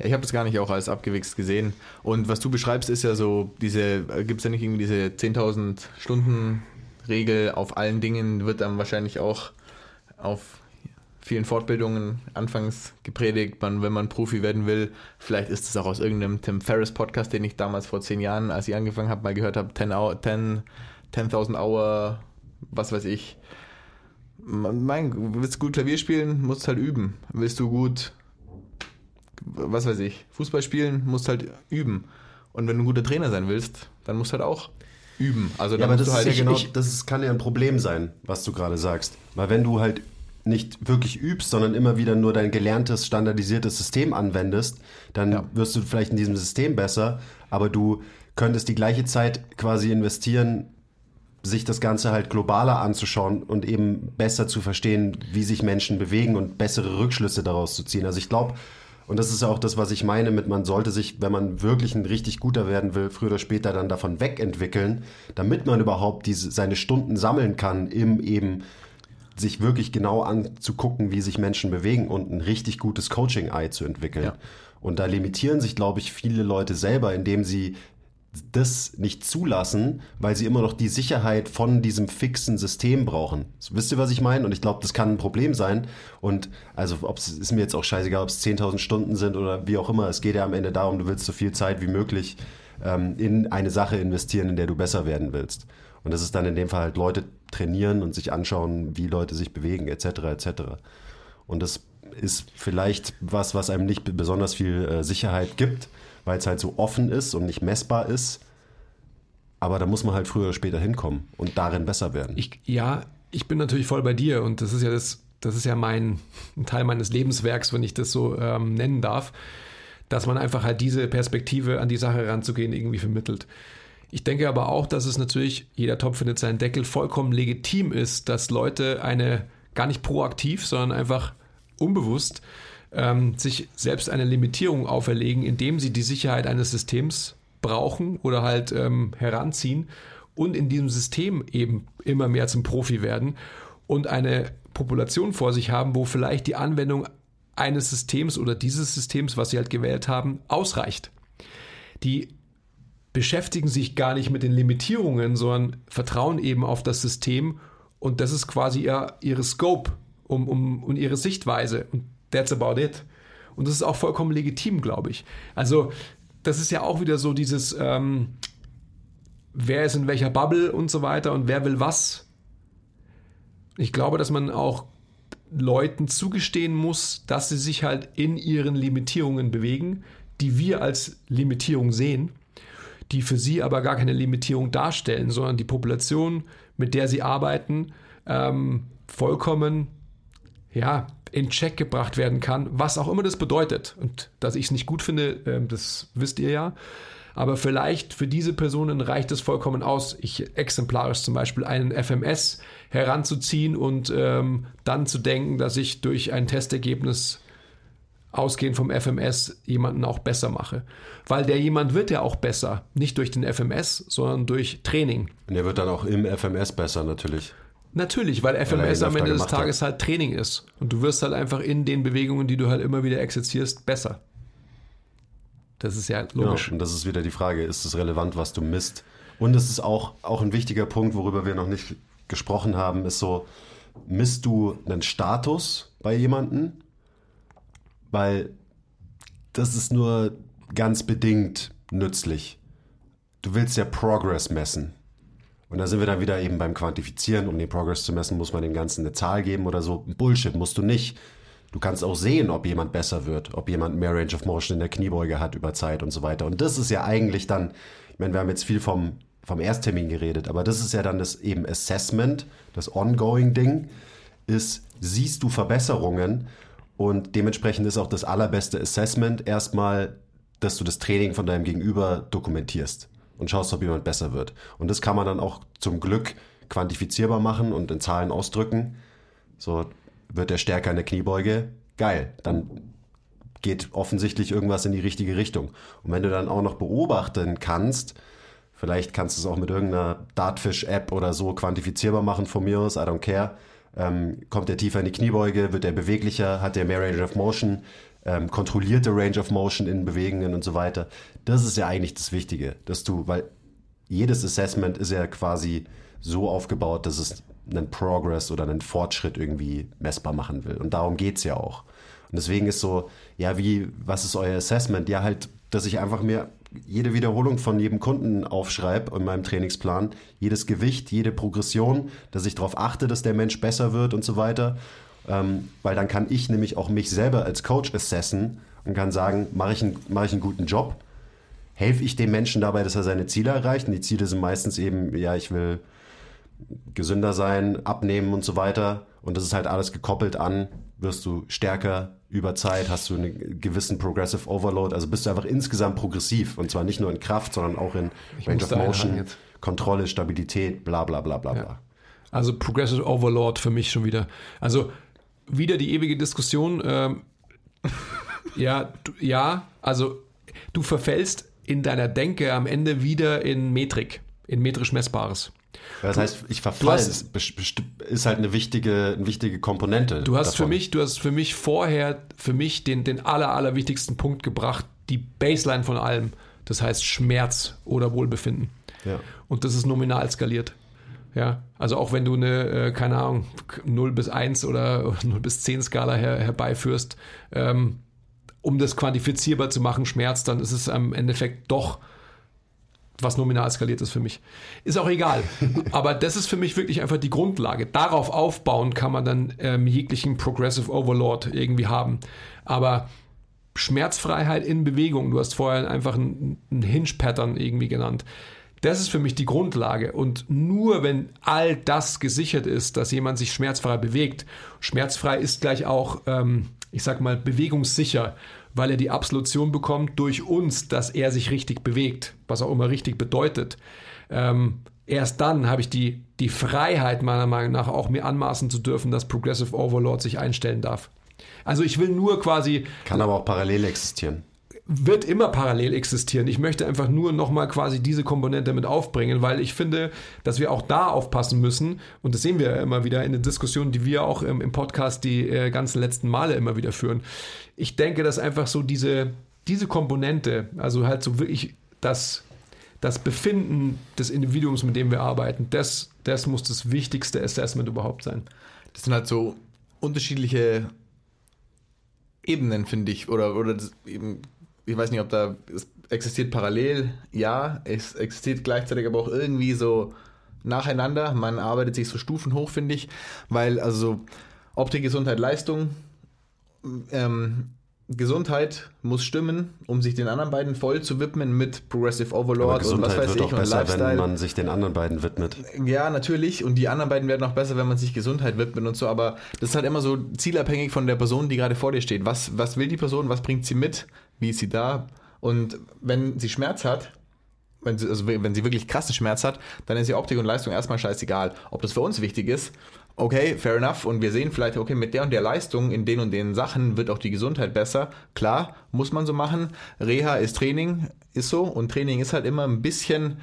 Ja, ich habe das gar nicht auch als abgewichst gesehen. Und was du beschreibst, ist ja so, diese, gibt es ja nicht irgendwie diese 10.000 Stunden Regel auf allen Dingen, wird dann wahrscheinlich auch auf vielen Fortbildungen anfangs gepredigt, man, wenn man Profi werden will. Vielleicht ist es auch aus irgendeinem Tim Ferriss Podcast, den ich damals vor zehn Jahren, als ich angefangen habe, mal gehört habe, 10 Hour, 10 10.000 Hour, was weiß ich. Mein, willst du gut Klavier spielen, musst halt üben. Willst du gut was weiß ich, Fußball spielen, musst halt üben. Und wenn du ein guter Trainer sein willst, dann musst du halt auch üben. Also Ja, aber das ist halt ja genau, ich- das kann ja ein Problem sein, was du gerade sagst. Weil wenn du halt nicht wirklich übst, sondern immer wieder nur dein gelerntes, standardisiertes System anwendest, dann Ja. wirst du vielleicht in diesem System besser, aber du könntest die gleiche Zeit quasi investieren, sich das Ganze halt globaler anzuschauen und eben besser zu verstehen, wie sich Menschen bewegen und bessere Rückschlüsse daraus zu ziehen. Also ich glaube, und das ist ja auch das, was ich meine mit, man sollte sich, wenn man wirklich ein richtig guter werden will, früher oder später dann davon wegentwickeln, damit man überhaupt diese, seine Stunden sammeln kann im eben sich wirklich genau anzugucken, wie sich Menschen bewegen und ein richtig gutes Coaching-Eye zu entwickeln. Ja. Und da limitieren sich, glaube ich, viele Leute selber, indem sie das nicht zulassen, weil sie immer noch die Sicherheit von diesem fixen System brauchen. Wisst ihr, was ich meine? Und ich glaube, das kann ein Problem sein. Und also, ob es ist mir jetzt auch scheißegal, ob es 10.000 Stunden sind oder wie auch immer. Es geht ja am Ende darum, du willst so viel Zeit wie möglich ähm, in eine Sache investieren, in der du besser werden willst. Und das ist dann in dem Fall halt Leute trainieren und sich anschauen, wie Leute sich bewegen, etc. etc. Und das ist vielleicht was, was einem nicht besonders viel äh, Sicherheit gibt, weil es halt so offen ist und nicht messbar ist. Aber da muss man halt früher oder später hinkommen und darin besser werden. Ich, ja, ich bin natürlich voll bei dir und das ist ja das, das ist ja mein ein Teil meines Lebenswerks, wenn ich das so ähm, nennen darf, dass man einfach halt diese Perspektive an die Sache ranzugehen irgendwie vermittelt. Ich denke aber auch, dass es natürlich, jeder Topf findet seinen Deckel, vollkommen legitim ist, dass Leute eine gar nicht proaktiv, sondern einfach unbewusst ähm, sich selbst eine Limitierung auferlegen, indem sie die Sicherheit eines Systems brauchen oder halt ähm, heranziehen und in diesem System eben immer mehr zum Profi werden und eine Population vor sich haben, wo vielleicht die Anwendung eines Systems oder dieses Systems, was sie halt gewählt haben, ausreicht. Die beschäftigen sich gar nicht mit den Limitierungen, sondern vertrauen eben auf das System und das ist quasi ihr, ihre Scope um, um, um ihre Sichtweise und that's about it. Und das ist auch vollkommen legitim, glaube ich. Also das ist ja auch wieder so dieses, ähm, wer ist in welcher Bubble und so weiter und wer will was. Ich glaube, dass man auch Leuten zugestehen muss, dass sie sich halt in ihren Limitierungen bewegen, die wir als Limitierung sehen, die für sie aber gar keine Limitierung darstellen, sondern die Population, mit der sie arbeiten, ähm, vollkommen ja, in Check gebracht werden kann, was auch immer das bedeutet. Und dass ich es nicht gut finde, ähm, das wisst ihr ja. Aber vielleicht für diese Personen reicht es vollkommen aus, ich exemplarisch zum Beispiel einen FMS heranzuziehen und ähm, dann zu denken, dass ich durch ein Testergebnis ausgehend vom FMS jemanden auch besser mache. Weil der jemand wird ja auch besser, nicht durch den FMS, sondern durch Training. Und er wird dann auch im FMS besser natürlich. Natürlich, weil FMS am Ende des hat. Tages halt Training ist. Und du wirst halt einfach in den Bewegungen, die du halt immer wieder exerzierst, besser. Das ist ja Genau. logisch. Und das ist wieder die Frage, ist es relevant, was du misst? Und es ist auch, auch ein wichtiger Punkt, worüber wir noch nicht gesprochen haben, ist so, misst du einen Status bei jemandem? Weil das ist nur ganz bedingt nützlich. Du willst ja Progress messen. Und da sind wir dann wieder eben beim Quantifizieren. Um den Progress zu messen, muss man dem Ganzen eine Zahl geben oder so. Bullshit, musst du nicht. Du kannst auch sehen, ob jemand besser wird, ob jemand mehr Range of Motion in der Kniebeuge hat über Zeit und so weiter. Und das ist ja eigentlich dann, ich meine, wir haben jetzt viel vom, vom Ersttermin geredet, aber das ist ja dann das eben Assessment, das Ongoing-Ding, ist, siehst du Verbesserungen und dementsprechend ist auch das allerbeste Assessment erstmal, dass du das Training von deinem Gegenüber dokumentierst und schaust, ob jemand besser wird. Und das kann man dann auch zum Glück quantifizierbar machen und in Zahlen ausdrücken. So wird er stärker in der Kniebeuge, geil. Dann geht offensichtlich irgendwas in die richtige Richtung. Und wenn du dann auch noch beobachten kannst, vielleicht kannst du es auch mit irgendeiner Dartfish-App oder so quantifizierbar machen von mir aus, I don't care. Ähm, kommt er tiefer in die Kniebeuge, wird er beweglicher, hat er mehr Range of Motion, ähm, kontrollierte Range of Motion in Bewegungen und so weiter. Das ist ja eigentlich das Wichtige, dass du, weil jedes Assessment ist ja quasi so aufgebaut, dass es einen Progress oder einen Fortschritt irgendwie messbar machen will. Und darum geht's ja auch. Und deswegen ist so, ja, wie, was ist euer Assessment? Ja, halt, dass ich einfach mir jede Wiederholung von jedem Kunden aufschreibe in meinem Trainingsplan, jedes Gewicht, jede Progression, dass ich darauf achte, dass der Mensch besser wird und so weiter. Ähm, weil dann kann ich nämlich auch mich selber als Coach assessen und kann sagen, mache ich, mache ich einen guten Job? Helfe ich dem Menschen dabei, dass er seine Ziele erreicht? Und die Ziele sind meistens eben, ja, ich will gesünder sein, abnehmen und so weiter. Und das ist halt alles gekoppelt an, wirst du stärker über Zeit, hast du einen gewissen Progressive Overload, also bist du einfach insgesamt progressiv und zwar nicht nur in Kraft, sondern auch in Range of Motion. Kontrolle, Stabilität, bla bla bla bla bla. Also Progressive Overlord für mich schon wieder. Also wieder die ewige Diskussion. Ähm, <laughs> ja, du, ja, also du verfällst in deiner Denke am Ende wieder in Metrik, in metrisch Messbares. Das heißt, ich verfall, hast- ist, halt eine wichtige, eine wichtige Komponente. Du hast für davon. mich, du hast für mich vorher, für mich den, den aller, aller wichtigsten Punkt gebracht, die Baseline von allem. Das heißt Schmerz oder Wohlbefinden. Ja. Und das ist nominal skaliert. Ja, also auch wenn du eine, äh, keine Ahnung, 0 bis 1 oder <laughs> 0 bis 10 Skala her, herbeiführst, ähm, um das quantifizierbar zu machen, Schmerz, dann ist es am Endeffekt doch was nominal skaliert ist für mich. Ist auch egal. <laughs> Aber das ist für mich wirklich einfach die Grundlage. Darauf aufbauen kann man dann ähm, jeglichen Progressive Overlord irgendwie haben. Aber Schmerzfreiheit in Bewegung, du hast vorher einfach ein, ein Hinge-Pattern irgendwie genannt. Das ist für mich die Grundlage. Und nur wenn all das gesichert ist, dass jemand sich schmerzfrei bewegt, schmerzfrei ist gleich auch, ähm, ich sag mal, bewegungssicher, weil er die Absolution bekommt durch uns, dass er sich richtig bewegt, was auch immer richtig bedeutet. Ähm, erst dann habe ich die, die Freiheit, meiner Meinung nach, auch mir anmaßen zu dürfen, dass Progressive Overlord sich einstellen darf. Also ich will nur quasi Kann aber auch parallel existieren. Wird immer parallel existieren. Ich möchte einfach nur nochmal quasi diese Komponente mit aufbringen, weil ich finde, dass wir auch da aufpassen müssen. Und das sehen wir ja immer wieder in den Diskussionen, die wir auch im, im Podcast die äh, ganzen letzten Male immer wieder führen. Ich denke, dass einfach so diese, diese Komponente, also halt so wirklich das, das Befinden des Individuums, mit dem wir arbeiten, das, das muss das wichtigste Assessment überhaupt sein. Das sind halt so unterschiedliche Ebenen, finde ich. Oder, oder eben, ich weiß nicht, ob da es existiert parallel, ja, es existiert gleichzeitig aber auch irgendwie so nacheinander. Man arbeitet sich so Stufen hoch, finde ich, weil also Optik, Gesundheit, Leistung, ähm, Gesundheit muss stimmen, um sich den anderen beiden voll zu widmen mit Progressive Overlord und was weiß wird ich auch und besser, Lifestyle. wenn man sich den anderen beiden widmet. Ja, natürlich. Und die anderen beiden werden auch besser, wenn man sich Gesundheit widmet und so. Aber das ist halt immer so zielabhängig von der Person, die gerade vor dir steht. Was, was will die Person? Was bringt sie mit? Wie ist sie da? Und wenn sie Schmerz hat, wenn sie, also wenn sie wirklich krassen Schmerz hat, dann ist die Optik und Leistung erstmal scheißegal. Ob das für uns wichtig ist, okay, fair enough. Und wir sehen vielleicht, okay, mit der und der Leistung in den und den Sachen wird auch die Gesundheit besser. Klar, muss man so machen. Reha ist Training, ist so. Und Training ist halt immer ein bisschen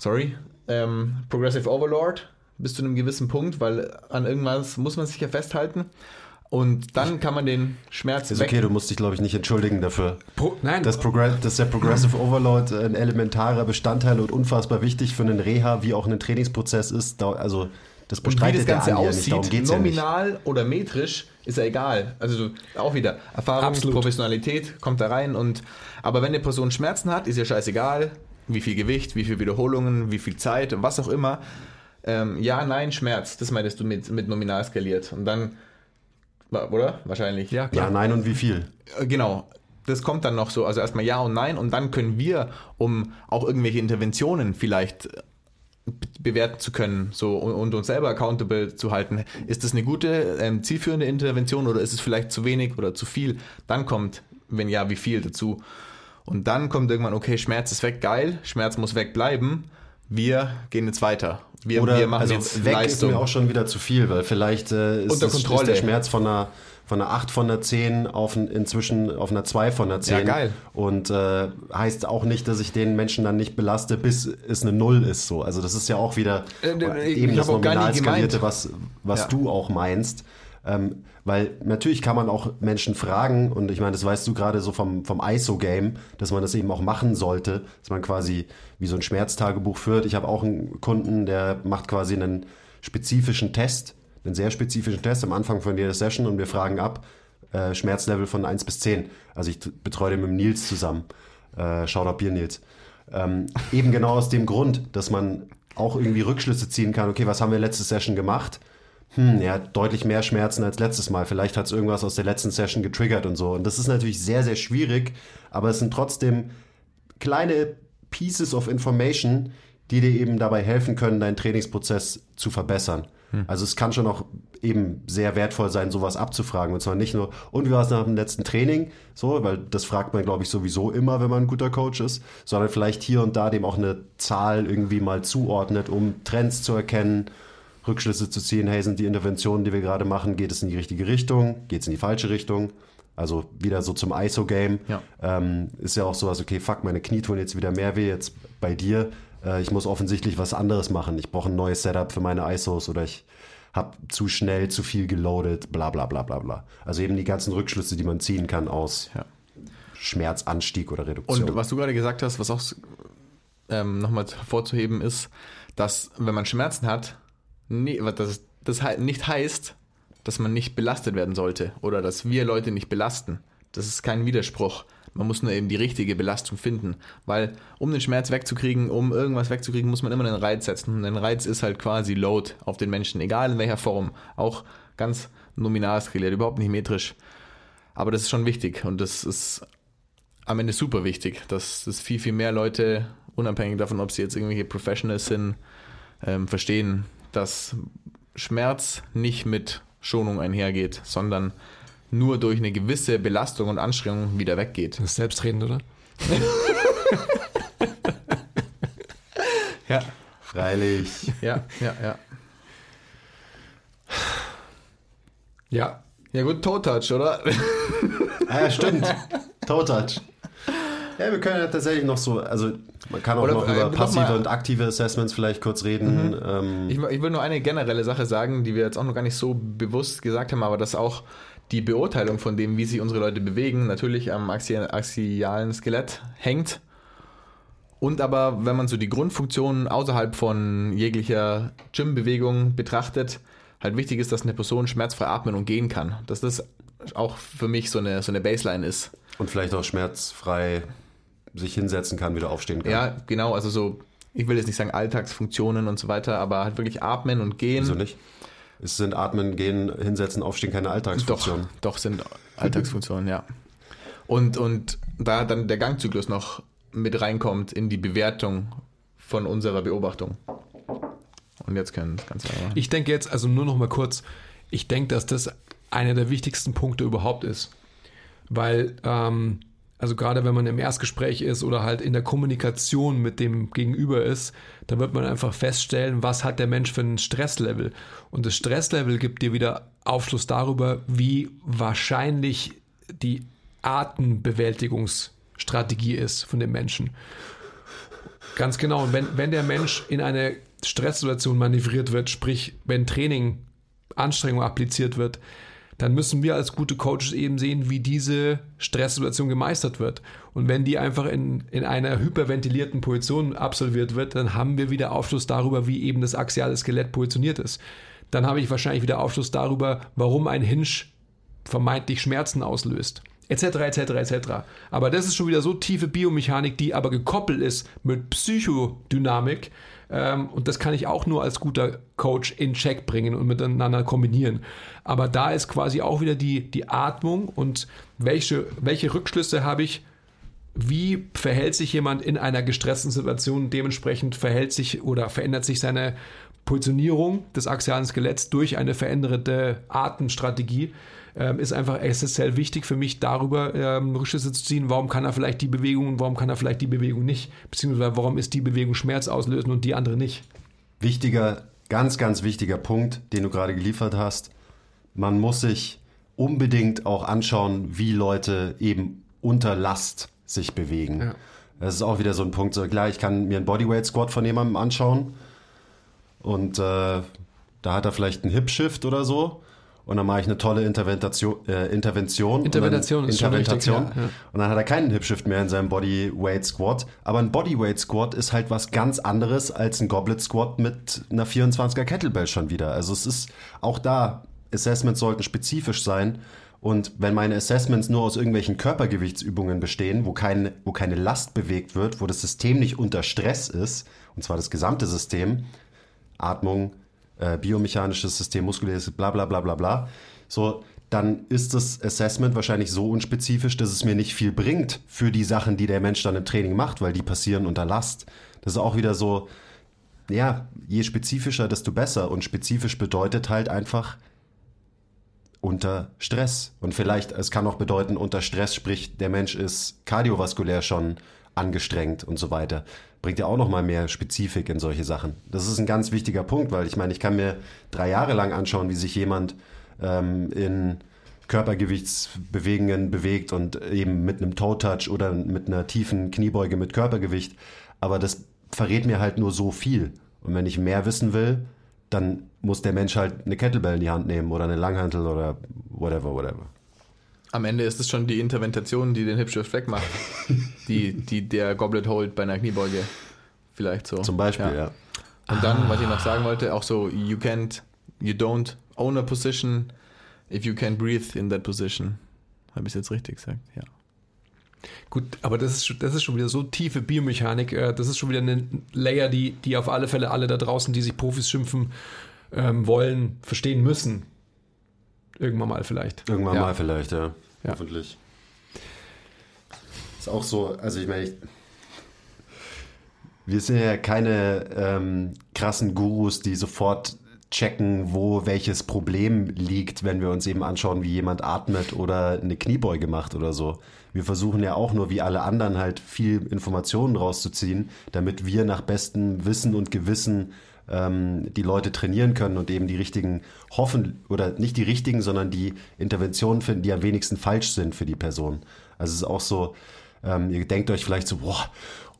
sorry, ähm, Progressive Overlord bis zu einem gewissen Punkt, weil an irgendwas muss man sich ja festhalten. Und dann kann man den Schmerz Ist okay, du musst dich, glaube ich, nicht entschuldigen dafür. Pro, nein, Dass, dass der Progressive Overload ein elementarer Bestandteil und unfassbar wichtig für einen Reha wie auch einen Trainingsprozess ist. Also das und wie bestreitet das Ganze ja nicht, aussieht, geht's ja nicht. nominal oder metrisch, ist ja egal. Also auch wieder Erfahrung, Absolut. Professionalität kommt da rein. Und aber wenn eine Person Schmerzen hat, ist ja scheißegal, wie viel Gewicht, wie viele Wiederholungen, wie viel Zeit, was auch immer. Ähm, ja, nein, Schmerz. Das meintest du mit, mit nominal skaliert. Und dann, oder? Wahrscheinlich. ja, klar. Ja, nein und wie viel? Äh, Genau. Das kommt dann noch so, also erstmal ja und nein und dann können wir, um auch irgendwelche Interventionen vielleicht äh, be- bewerten zu können so und, und uns selber accountable zu halten, ist das eine gute, ähm, zielführende Intervention oder ist es vielleicht zu wenig oder zu viel? Dann kommt, wenn ja, wie viel dazu. Und dann kommt irgendwann, okay, Schmerz ist weg, geil, Schmerz muss wegbleiben, wir gehen jetzt weiter. Wir, Oder wir machen also jetzt weg Leistung. ist mir auch schon wieder zu viel, weil vielleicht äh, ist, das, ist der Schmerz von einer, von einer 8 von einer 10 auf inzwischen auf einer 2 von einer 10. Ja, geil. Und äh, heißt auch nicht, dass ich den Menschen dann nicht belaste, bis es eine Null ist. So. Also das ist ja auch wieder Äh, äh, eben das nominal skalierte, was, was Ja. du auch meinst. Ähm, weil natürlich kann man auch Menschen fragen, und ich meine, das weißt du gerade so vom, vom ISO-Game, dass man das eben auch machen sollte, dass man quasi wie so ein Schmerztagebuch führt. Ich habe auch einen Kunden, der macht quasi einen spezifischen Test, einen sehr spezifischen Test am Anfang von jeder Session und wir fragen ab, äh, Schmerzlevel von 1 bis 10. Also ich betreue den mit dem Nils zusammen. Äh, Shoutout Bier Nils. Ähm, eben genau aus dem Grund, dass man auch irgendwie Rückschlüsse ziehen kann, okay, was haben wir letzte Session gemacht? Hm, er hat deutlich mehr Schmerzen als letztes Mal. Vielleicht hat es irgendwas aus der letzten Session getriggert und so. Und das ist natürlich sehr, sehr schwierig, aber es sind trotzdem kleine Pieces of Information, die dir eben dabei helfen können, deinen Trainingsprozess zu verbessern. Also es kann schon auch eben sehr wertvoll sein, sowas abzufragen. Und zwar nicht nur, und wie war es nach dem letzten Training? So, weil das fragt man, glaube ich, sowieso immer, wenn man ein guter Coach ist, sondern vielleicht hier und da dem auch eine Zahl irgendwie mal zuordnet, um Trends zu erkennen, Rückschlüsse zu ziehen, hey, sind die Interventionen, die wir gerade machen, geht es in die richtige Richtung, geht es in die falsche Richtung? Also wieder so zum ISO-Game. Ja. Ähm, ist ja auch sowas, okay, fuck, meine Knie tun jetzt wieder mehr weh, jetzt bei dir. äh, ich muss offensichtlich was anderes machen. Ich brauche ein neues Setup für meine ISOs oder ich habe zu schnell zu viel geloadet, bla bla bla bla bla. Also eben die ganzen Rückschlüsse, die man ziehen kann aus Ja. Schmerzanstieg oder Reduktion. Und was du gerade gesagt hast, was auch ähm, nochmal hervorzuheben ist, dass wenn man Schmerzen hat, nee, das, das halt nicht heißt, dass man nicht belastet werden sollte oder dass wir Leute nicht belasten. Das ist kein Widerspruch. Man muss nur eben die richtige Belastung finden. Weil um den Schmerz wegzukriegen, um irgendwas wegzukriegen, muss man immer einen Reiz setzen. Und ein Reiz ist halt quasi Load auf den Menschen, egal in welcher Form. Auch ganz nominal skaliert, überhaupt nicht metrisch. Aber das ist schon wichtig und das ist am Ende super wichtig, dass das viel, viel mehr Leute, unabhängig davon, ob sie jetzt irgendwelche Professionals sind, ähm, verstehen, dass Schmerz nicht mit Schonung einhergeht, sondern nur durch eine gewisse Belastung und Anstrengung wieder weggeht. Das ist selbstredend, oder? Ja, Freilich. ja, ja, ja. Ja. Ja gut, Toe Touch, oder? Ah, ja, stimmt. Toe Touch. Ja, wir können ja tatsächlich noch so, also man kann auch Oder, noch äh, über noch passive mal- und aktive Assessments vielleicht kurz reden. Ähm, Ich, ich will nur eine generelle Sache sagen, die wir jetzt auch noch gar nicht so bewusst gesagt haben, aber dass auch die Beurteilung von dem, wie sich unsere Leute bewegen, natürlich am axi axialen Skelett hängt. Und aber, wenn man so die Grundfunktionen außerhalb von jeglicher Gym-Bewegung betrachtet, halt wichtig ist, dass eine Person schmerzfrei atmen und gehen kann. Dass das auch für mich so eine, so eine Baseline ist. und vielleicht auch schmerzfrei sich hinsetzen kann, wieder aufstehen kann. Ja, genau, also so, ich will jetzt nicht sagen Alltagsfunktionen und so weiter, aber halt wirklich atmen und gehen. Wieso nicht? Es sind Atmen, Gehen, Hinsetzen, Aufstehen keine Doch, Alltagsfunktionen. doch sind Alltagsfunktionen, ja. Und, und da dann der Gangzyklus noch mit reinkommt in die Bewertung von unserer Beobachtung. Und jetzt können das Ganze aber. Ich denke jetzt, also nur noch mal kurz, ich denke, dass das einer der wichtigsten Punkte überhaupt ist. Weil, ähm, also gerade wenn man im Erstgespräch ist oder halt in der Kommunikation mit dem Gegenüber ist, da wird man einfach feststellen, was hat der Mensch für ein Stresslevel. Und das Stresslevel gibt dir wieder Aufschluss darüber, wie wahrscheinlich die Artenbewältigungsstrategie ist von dem Menschen. Ganz genau. Und wenn, wenn der Mensch in eine Stresssituation manövriert wird, sprich, wenn Training Anstrengung appliziert wird, dann müssen wir als gute Coaches eben sehen, wie diese Stresssituation gemeistert wird. Und wenn die einfach in, in einer hyperventilierten Position absolviert wird, dann haben wir wieder Aufschluss darüber, wie eben das axiale Skelett positioniert ist. Dann habe ich wahrscheinlich wieder Aufschluss darüber, warum ein Hinge vermeintlich Schmerzen auslöst. Etc., etc., etc. Aber das ist schon wieder so tiefe Biomechanik, die aber gekoppelt ist mit Psychodynamik. Ähm, und das kann ich auch nur als guter Coach in Check bringen und miteinander kombinieren. Aber da ist quasi auch wieder die, die Atmung und welche, welche Rückschlüsse habe ich wie verhält sich jemand in einer gestressten Situation? Dementsprechend verhält sich oder verändert sich seine Positionierung des axialen Skeletts durch eine veränderte Artenstrategie. Ähm, ist einfach essentiell wichtig für mich, darüber ähm, Rückschlüsse zu ziehen, warum kann er vielleicht die Bewegung und warum kann er vielleicht die Bewegung nicht, beziehungsweise warum ist die Bewegung Schmerz auslösen und die andere nicht. Wichtiger, ganz, ganz wichtiger Punkt, den du gerade geliefert hast. Man muss sich unbedingt auch anschauen, wie Leute eben unter Last sich bewegen. Ja. Das ist auch wieder so ein Punkt. So, klar, ich kann mir einen Bodyweight Squat von jemandem anschauen und äh, da hat er vielleicht einen Hip Shift oder so. Und dann mache ich eine tolle Interventation. Äh, Intervention Intervention ist schon richtig, Intervention. ja, ja. Und dann hat er keinen Hip Shift mehr in seinem Bodyweight Squat. Aber ein Bodyweight Squat ist halt was ganz anderes als ein Goblet Squat mit einer 24er Kettlebell schon wieder. Also es ist auch da, Assessments sollten spezifisch sein. Und wenn meine Assessments nur aus irgendwelchen Körpergewichtsübungen bestehen, wo, kein, wo keine Last bewegt wird, wo das System nicht unter Stress ist, und zwar das gesamte System, Atmung, äh, biomechanisches System, muskuläres, bla bla bla bla bla, so, dann ist das Assessment wahrscheinlich so unspezifisch, dass es mir nicht viel bringt für die Sachen, die der Mensch dann im Training macht, weil die passieren unter Last. Das ist auch wieder so, ja, je spezifischer, desto besser. Und spezifisch bedeutet halt einfach unter Stress. Und vielleicht, es kann auch bedeuten, unter Stress, sprich, der Mensch ist kardiovaskulär schon angestrengt und so weiter. Bringt ja auch nochmal mehr Spezifik in solche Sachen. Das ist ein ganz wichtiger Punkt, weil ich meine, ich kann mir drei Jahre lang anschauen, wie sich jemand ähm, in Körpergewichtsbewegungen bewegt und eben mit einem Toe-Touch oder mit einer tiefen Kniebeuge mit Körpergewicht. Aber das verrät mir halt nur so viel. Und wenn ich mehr wissen will, dann muss der Mensch halt eine Kettlebell in die Hand nehmen oder eine Langhantel oder whatever, whatever. Am Ende ist es schon die Intervention, die den Hipshift wegmacht, <laughs> die, die der Goblet holt bei einer Kniebeuge. Vielleicht so. Zum Beispiel, ja. Und dann, was ich noch sagen wollte, auch so, you can't, you don't own a position if you can't breathe in that position. Habe ich jetzt richtig gesagt? Ja. Gut, aber das ist, schon- das ist schon wieder so tiefe Biomechanik. äh, Das ist schon wieder eine Layer, die, die auf alle Fälle alle da draußen, die sich Profis schimpfen ähm, wollen, verstehen müssen. Irgendwann mal vielleicht. Irgendwann Ja. mal vielleicht, ja. Ja. Hoffentlich. Ist auch so, also ich meine, ich, wir sind ja keine ähm, krassen Gurus, die sofort checken, wo welches Problem liegt, wenn wir uns eben anschauen, wie jemand atmet oder eine Kniebeuge macht oder so. Wir versuchen ja auch nur wie alle anderen halt viel Informationen rauszuziehen, damit wir nach bestem Wissen und Gewissen ähm, die Leute trainieren können und eben die richtigen hoffen oder nicht die richtigen, sondern die Interventionen finden, die am wenigsten falsch sind für die Person. Also es ist auch so, ähm, ihr denkt euch vielleicht so, boah,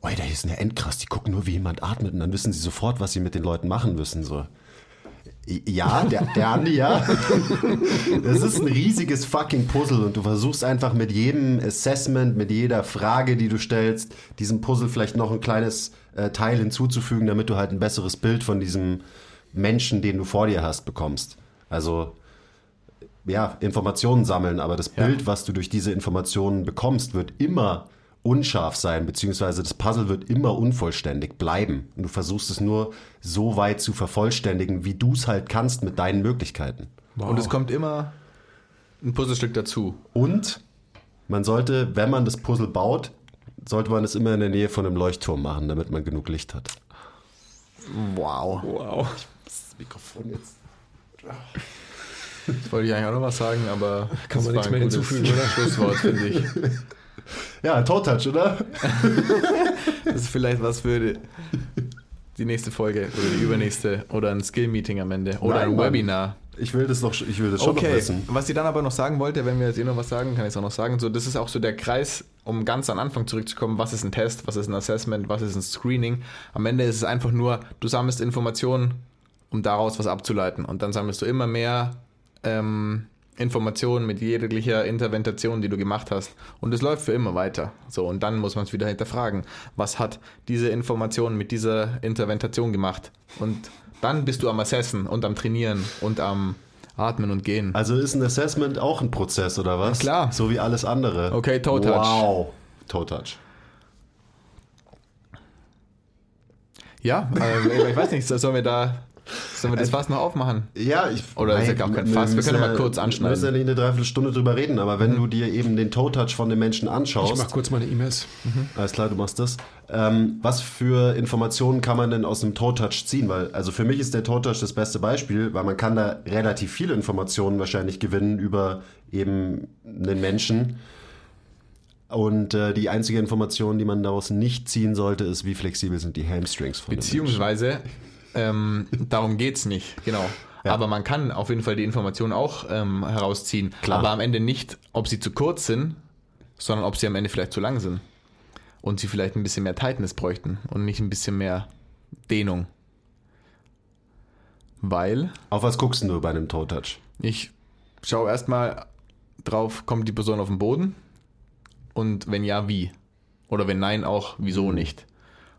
Alter, hier ist eine Endkrass, die gucken nur, wie jemand atmet und dann wissen sie sofort, was sie mit den Leuten machen müssen. So. Ja, der, der Andi, ja. <laughs> Das ist ein riesiges fucking Puzzle und du versuchst einfach mit jedem Assessment, mit jeder Frage, die du stellst, diesem Puzzle vielleicht noch ein kleines äh, Teil hinzuzufügen, damit du halt ein besseres Bild von diesem Menschen, den du vor dir hast, bekommst. Also, ja, Informationen sammeln, aber das Ja. Bild, was du durch diese Informationen bekommst, wird immer unscharf sein, beziehungsweise das Puzzle wird immer unvollständig bleiben. Und du versuchst es nur so weit zu vervollständigen, wie du es halt kannst mit deinen Möglichkeiten. Und es kommt immer ein Puzzlestück dazu. Und man sollte, wenn man das Puzzle baut, sollte man es immer in der Nähe von einem Leuchtturm machen, damit man genug Licht hat. Wow. Wow. Das Mikrofon jetzt. Das wollte ich eigentlich auch noch was sagen, aber Kann das man nichts ein mehr hinzufügen, oder? Schlusswort, finde ich. <laughs> Ja, Toe-Touch, oder? Das ist vielleicht was für die nächste Folge oder die übernächste oder ein Skill-Meeting am Ende oder Nein, ein Mann. Ich will das noch, ich will das schon noch Okay, wissen. was ich dann aber noch sagen wollte, wenn wir jetzt eh noch was sagen, kann ich es auch noch sagen. So, das ist auch so der Kreis, um ganz an Anfang zurückzukommen. Was ist ein Test? Was ist ein Assessment? Was ist ein Screening? Am Ende ist es einfach nur, du sammelst Informationen, um daraus was abzuleiten. Und dann sammelst du immer mehr ähm, Informationen mit jeglicher Intervention, die du gemacht hast. Und es läuft für immer weiter. So, und dann muss man es wieder hinterfragen. Was hat diese Information mit dieser Intervention gemacht? Und dann bist du am Assessen und am Trainieren und am Atmen und Gehen. Also ist ein Assessment auch ein Prozess, oder was? Ja, klar. So wie alles andere. Okay, Toe-Touch. Wow. Toe-Touch. Ja, äh, ich weiß nicht, sollen wir da, sollen wir das Fass noch aufmachen? Ja, ich. Oder ist ja gar kein Fass, wir können ja- mal kurz anschneiden. Wir müssen ja nicht eine Dreiviertelstunde drüber reden, aber wenn du dir eben den Toe-Touch von den Menschen Ich anschaust, mach kurz meine E-Mails. alles klar, du machst das. Ähm, was für Informationen kann man denn aus einem Toe-Touch ziehen? Weil, also für mich ist der Toe-Touch das beste Beispiel, weil man kann da relativ viele Informationen wahrscheinlich gewinnen über eben einen Menschen. Und äh, die einzige Information, die man daraus nicht ziehen sollte, ist, wie flexibel sind die Hamstrings von. Beziehungsweise, ähm, darum geht's nicht, genau. Ja. Aber man kann auf jeden Fall die Informationen auch ähm, herausziehen. Klar. Aber am Ende nicht, ob sie zu kurz sind, sondern ob sie am Ende vielleicht zu lang sind. Und sie vielleicht ein bisschen mehr Tightness bräuchten und nicht ein bisschen mehr Dehnung. Weil Auf was guckst du bei einem Toe-Touch? Ich schaue erstmal drauf, kommt die Person auf den Boden? Und wenn ja, wie? Oder wenn nein, auch wieso nicht?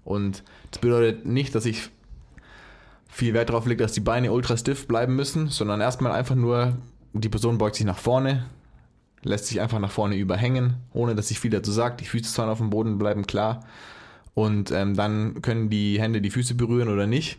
Und das bedeutet nicht, dass ich viel Wert darauf lege, dass die Beine ultra stiff bleiben müssen, sondern erstmal einfach nur, die Person beugt sich nach vorne, lässt sich einfach nach vorne überhängen, ohne dass sich viel dazu sagt. Die Füße sollen auf dem Boden bleiben, klar. Und ähm, dann können die Hände die Füße berühren oder nicht.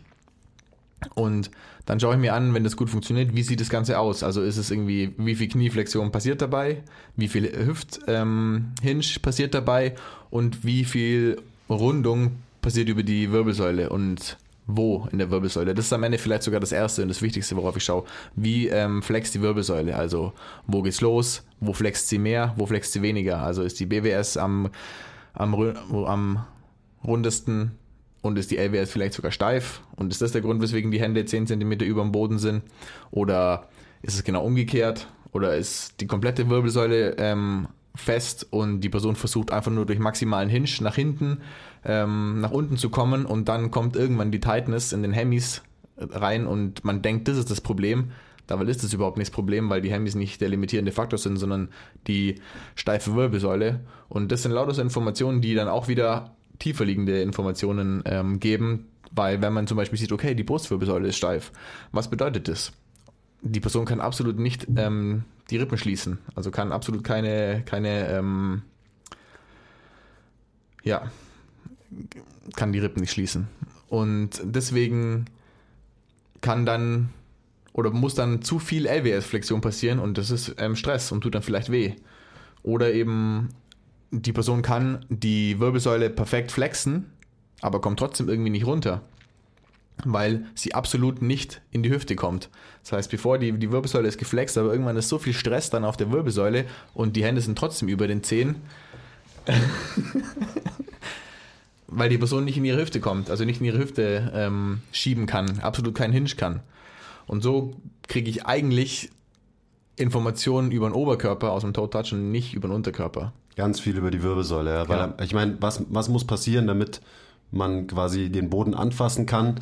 Und dann schaue ich mir an, wenn das gut funktioniert, wie sieht das Ganze aus? Also ist es irgendwie, wie viel Knieflexion passiert dabei, wie viel Hüft-Hinge ähm, passiert dabei und wie viel Rundung passiert über die Wirbelsäule und wo in der Wirbelsäule. Das ist am Ende vielleicht sogar das Erste und das Wichtigste, worauf ich schaue. Wie ähm, flext die Wirbelsäule? Also wo geht's los? Wo flext sie mehr? Wo flext sie weniger? Also ist die BWS am, am, am rundesten und ist die LWS vielleicht sogar steif? Und ist das der Grund, weswegen die Hände 10 cm über dem Boden sind? Oder ist es genau umgekehrt? Oder ist die komplette Wirbelsäule ähm, fest und die Person versucht einfach nur durch maximalen Hinge nach hinten, ähm, nach unten zu kommen und dann kommt irgendwann die Tightness in den Hemis rein und man denkt, das ist das Problem. Dabei ist das überhaupt nicht das Problem, weil die Hemis nicht der limitierende Faktor sind, sondern die steife Wirbelsäule. Und das sind lauter so Informationen, die dann auch wieder tiefer liegende Informationen ähm, geben, weil wenn man zum Beispiel sieht, okay, die Brustwirbelsäule ist steif, was bedeutet das? Die Person kann absolut nicht ähm, die Rippen schließen, also kann absolut keine, keine ähm, ja, kann die Rippen nicht schließen. Und deswegen kann dann oder muss dann zu viel LWS-Flexion passieren und das ist ähm, Stress und tut dann vielleicht weh. Oder eben die Person kann die Wirbelsäule perfekt flexen, aber kommt trotzdem irgendwie nicht runter, weil sie absolut nicht in die Hüfte kommt. Das heißt, bevor die, die Wirbelsäule ist geflext, aber irgendwann ist so viel Stress dann auf der Wirbelsäule und die Hände sind trotzdem über den Zehen, weil die Person nicht in ihre Hüfte kommt, also nicht in ihre Hüfte ähm, schieben kann, absolut keinen Hinge kann. Und so kriege ich eigentlich Informationen über den Oberkörper aus dem Toe Touch und nicht über den Unterkörper. Ganz viel über die Wirbelsäule. Ja, weil, Ja. Ich meine, was, was muss passieren, damit man quasi den Boden anfassen kann?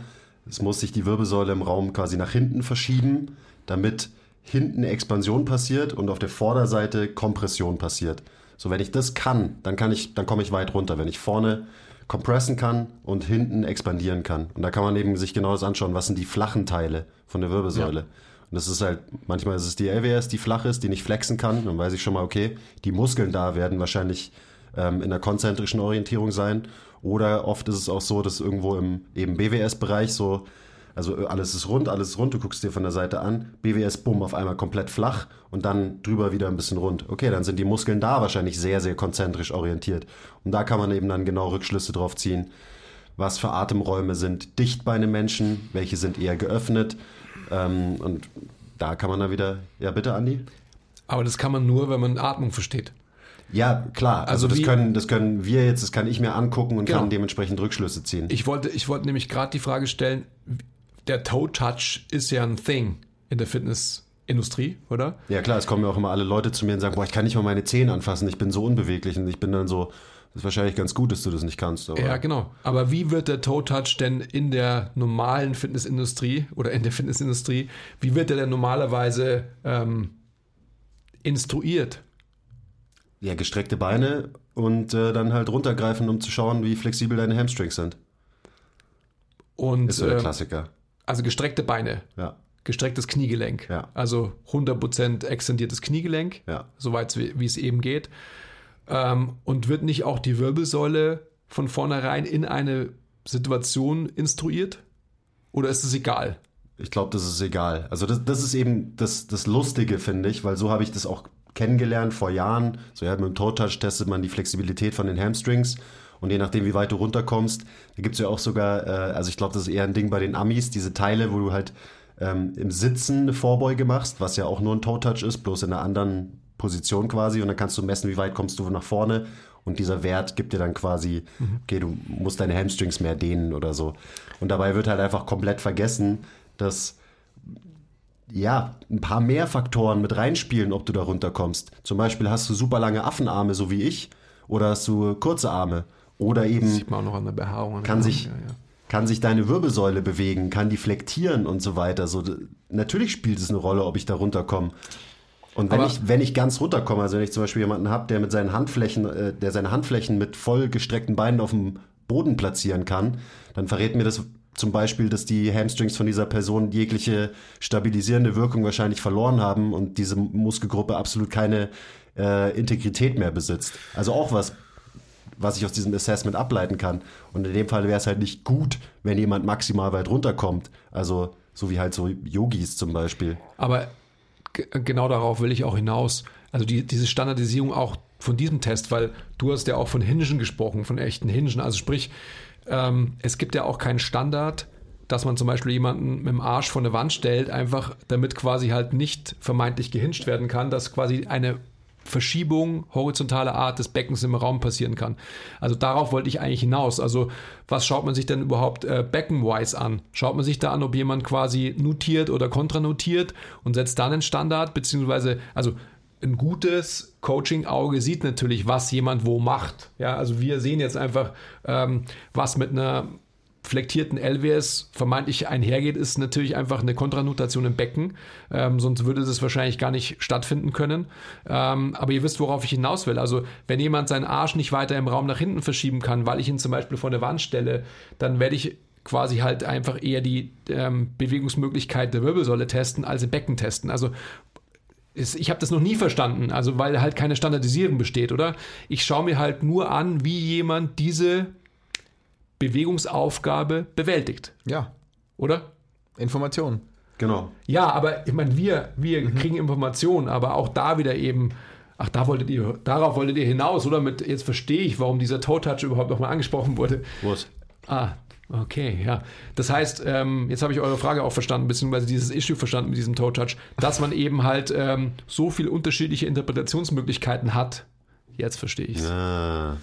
Es muss sich die Wirbelsäule im Raum quasi nach hinten verschieben, damit hinten Expansion passiert und auf der Vorderseite Kompression passiert. So, wenn ich das kann, dann kann ich, dann komme ich weit runter. Wenn ich vorne kompressen kann und hinten expandieren kann. Und da kann man eben sich genau das anschauen, was sind die flachen Teile von der Wirbelsäule. Und das ist halt, manchmal ist es die LWS, die flach ist, die nicht flexen kann. Dann weiß ich schon mal, okay, die Muskeln da werden wahrscheinlich ähm, in der konzentrischen Orientierung sein. Oder oft ist es auch so, dass irgendwo im eben BWS-Bereich so, also alles ist rund, alles ist rund, du guckst dir von der Seite an, BWS, bumm, auf einmal komplett flach und dann drüber wieder ein bisschen rund. Okay, dann sind die Muskeln da wahrscheinlich sehr, sehr konzentrisch orientiert. Und da kann man eben dann genau Rückschlüsse drauf ziehen, was für Atemräume sind dicht bei einem Menschen, welche sind eher geöffnet. Ähm, und da kann man dann wieder, ja bitte, Andi? Aber das kann man nur, wenn man Atmung versteht. Ja, klar. Also, Also das, wie- können, das können wir jetzt, das kann ich mir angucken und Genau. kann dementsprechend Rückschlüsse ziehen. Ich wollte, ich wollte nämlich gerade die Frage stellen, der Toe Touch ist ja ein Thing in der Fitnessindustrie, oder? Ja klar, es kommen ja auch immer alle Leute zu mir und sagen, boah, ich kann nicht mal meine Zehen anfassen, ich bin so unbeweglich und ich bin dann so, das ist wahrscheinlich ganz gut, dass du das nicht kannst. Aber Ja, genau. Aber wie wird der Toe Touch denn in der normalen Fitnessindustrie oder in der Fitnessindustrie, wie wird der denn normalerweise ähm, instruiert? ja, gestreckte Beine und äh, dann halt runtergreifen, um zu schauen, wie flexibel deine Hamstrings sind. Und Ist so der äh, Klassiker. Also gestreckte Beine, Ja, gestrecktes Kniegelenk. Ja. Also 100% extendiertes Kniegelenk, ja. soweit wie, es eben geht. Ähm, und wird nicht auch die Wirbelsäule von vornherein in eine Situation instruiert? Oder ist es egal? Ich glaube, das ist egal. Also das, das ist eben das, das Lustige, finde ich, weil so habe ich das auch kennengelernt vor Jahren. So ja, mit dem Toe Touch testet man die Flexibilität von den Hamstrings und je nachdem, wie weit du runterkommst, da gibt es ja auch sogar, äh, also ich glaube, das ist eher ein Ding bei den Amis, diese Teile, wo du halt ähm, im Sitzen eine Vorbeuge machst, was ja auch nur ein Toe Touch ist, bloß in einer anderen Position quasi und dann kannst du messen, wie weit kommst du nach vorne und dieser Wert gibt dir dann quasi, okay, du musst deine Hamstrings mehr dehnen oder so. Und dabei wird halt einfach komplett vergessen, dass ja, ein paar mehr Faktoren mit reinspielen, ob du da runterkommst. Zum Beispiel hast du super lange Affenarme, so wie ich, oder hast du kurze Arme. Oder eben Sieht man auch noch an der Behaarung. kann sich, ja, ja. kann sich deine Wirbelsäule bewegen, kann die flektieren und so weiter. So, natürlich spielt es eine Rolle, ob ich da runterkomme. Und wenn Aber- ich, wenn ich ganz runterkomme, also wenn ich zum Beispiel jemanden habe, der mit seinen Handflächen, äh, der seine Handflächen mit voll gestreckten Beinen auf dem Boden platzieren kann, dann verrät mir das zum Beispiel, dass die Hamstrings von dieser Person jegliche stabilisierende Wirkung wahrscheinlich verloren haben und diese Muskelgruppe absolut keine äh, Integrität mehr besitzt. Also auch was, was ich aus diesem Assessment ableiten kann. Und in dem Fall wäre es halt nicht gut, wenn jemand maximal weit runterkommt. Also so wie halt so Yogis zum Beispiel. Aber genau darauf will ich auch hinaus. Also die, diese Standardisierung auch von diesem Test, weil du hast ja auch von Hingen gesprochen, von echten Hingen. Also sprich, ähm, es gibt ja auch keinen Standard, dass man zum Beispiel jemanden mit dem Arsch vor eine Wand stellt, einfach damit quasi halt nicht vermeintlich gehinscht werden kann, dass quasi eine Verschiebung horizontaler Art des Beckens im Raum passieren kann. Also darauf wollte ich eigentlich hinaus. Also was schaut man sich denn überhaupt äh, beckenwise an? Schaut man sich da an, ob jemand quasi notiert oder kontranotiert und setzt dann einen Standard, beziehungsweise, also ein gutes Coaching-Auge sieht natürlich, was jemand wo macht. Ja, also wir sehen jetzt einfach, ähm, was mit einer flektierten LWS vermeintlich einhergeht, ist natürlich einfach eine Kontranutation im Becken. Ähm, sonst würde das wahrscheinlich gar nicht stattfinden können. Ähm, aber ihr wisst, worauf ich hinaus will. Also, wenn jemand seinen Arsch nicht weiter im Raum nach hinten verschieben kann, weil ich ihn zum Beispiel vor eine Wand stelle, dann werde ich quasi halt einfach eher die ähm, Bewegungsmöglichkeit der Wirbelsäule testen, als im Becken testen. Also ich habe das noch nie verstanden, also weil halt keine Standardisierung besteht, oder? Ich schaue mir halt nur an, wie jemand diese Bewegungsaufgabe bewältigt, Ja, oder? Information. Genau. Ja, aber ich meine, wir, wir kriegen Informationen, aber auch da wieder eben, ach, da wolltet ihr, darauf wolltet ihr hinaus, oder? Mit, jetzt verstehe ich, warum dieser Toe-Touch überhaupt nochmal angesprochen wurde. Wurst. Ah, okay, ja. Das heißt, ähm, jetzt habe ich eure Frage auch verstanden, beziehungsweise dieses Issue verstanden mit diesem Toe-Touch, dass man eben halt ähm, so viele unterschiedliche Interpretationsmöglichkeiten hat. Jetzt verstehe ich es. Ah.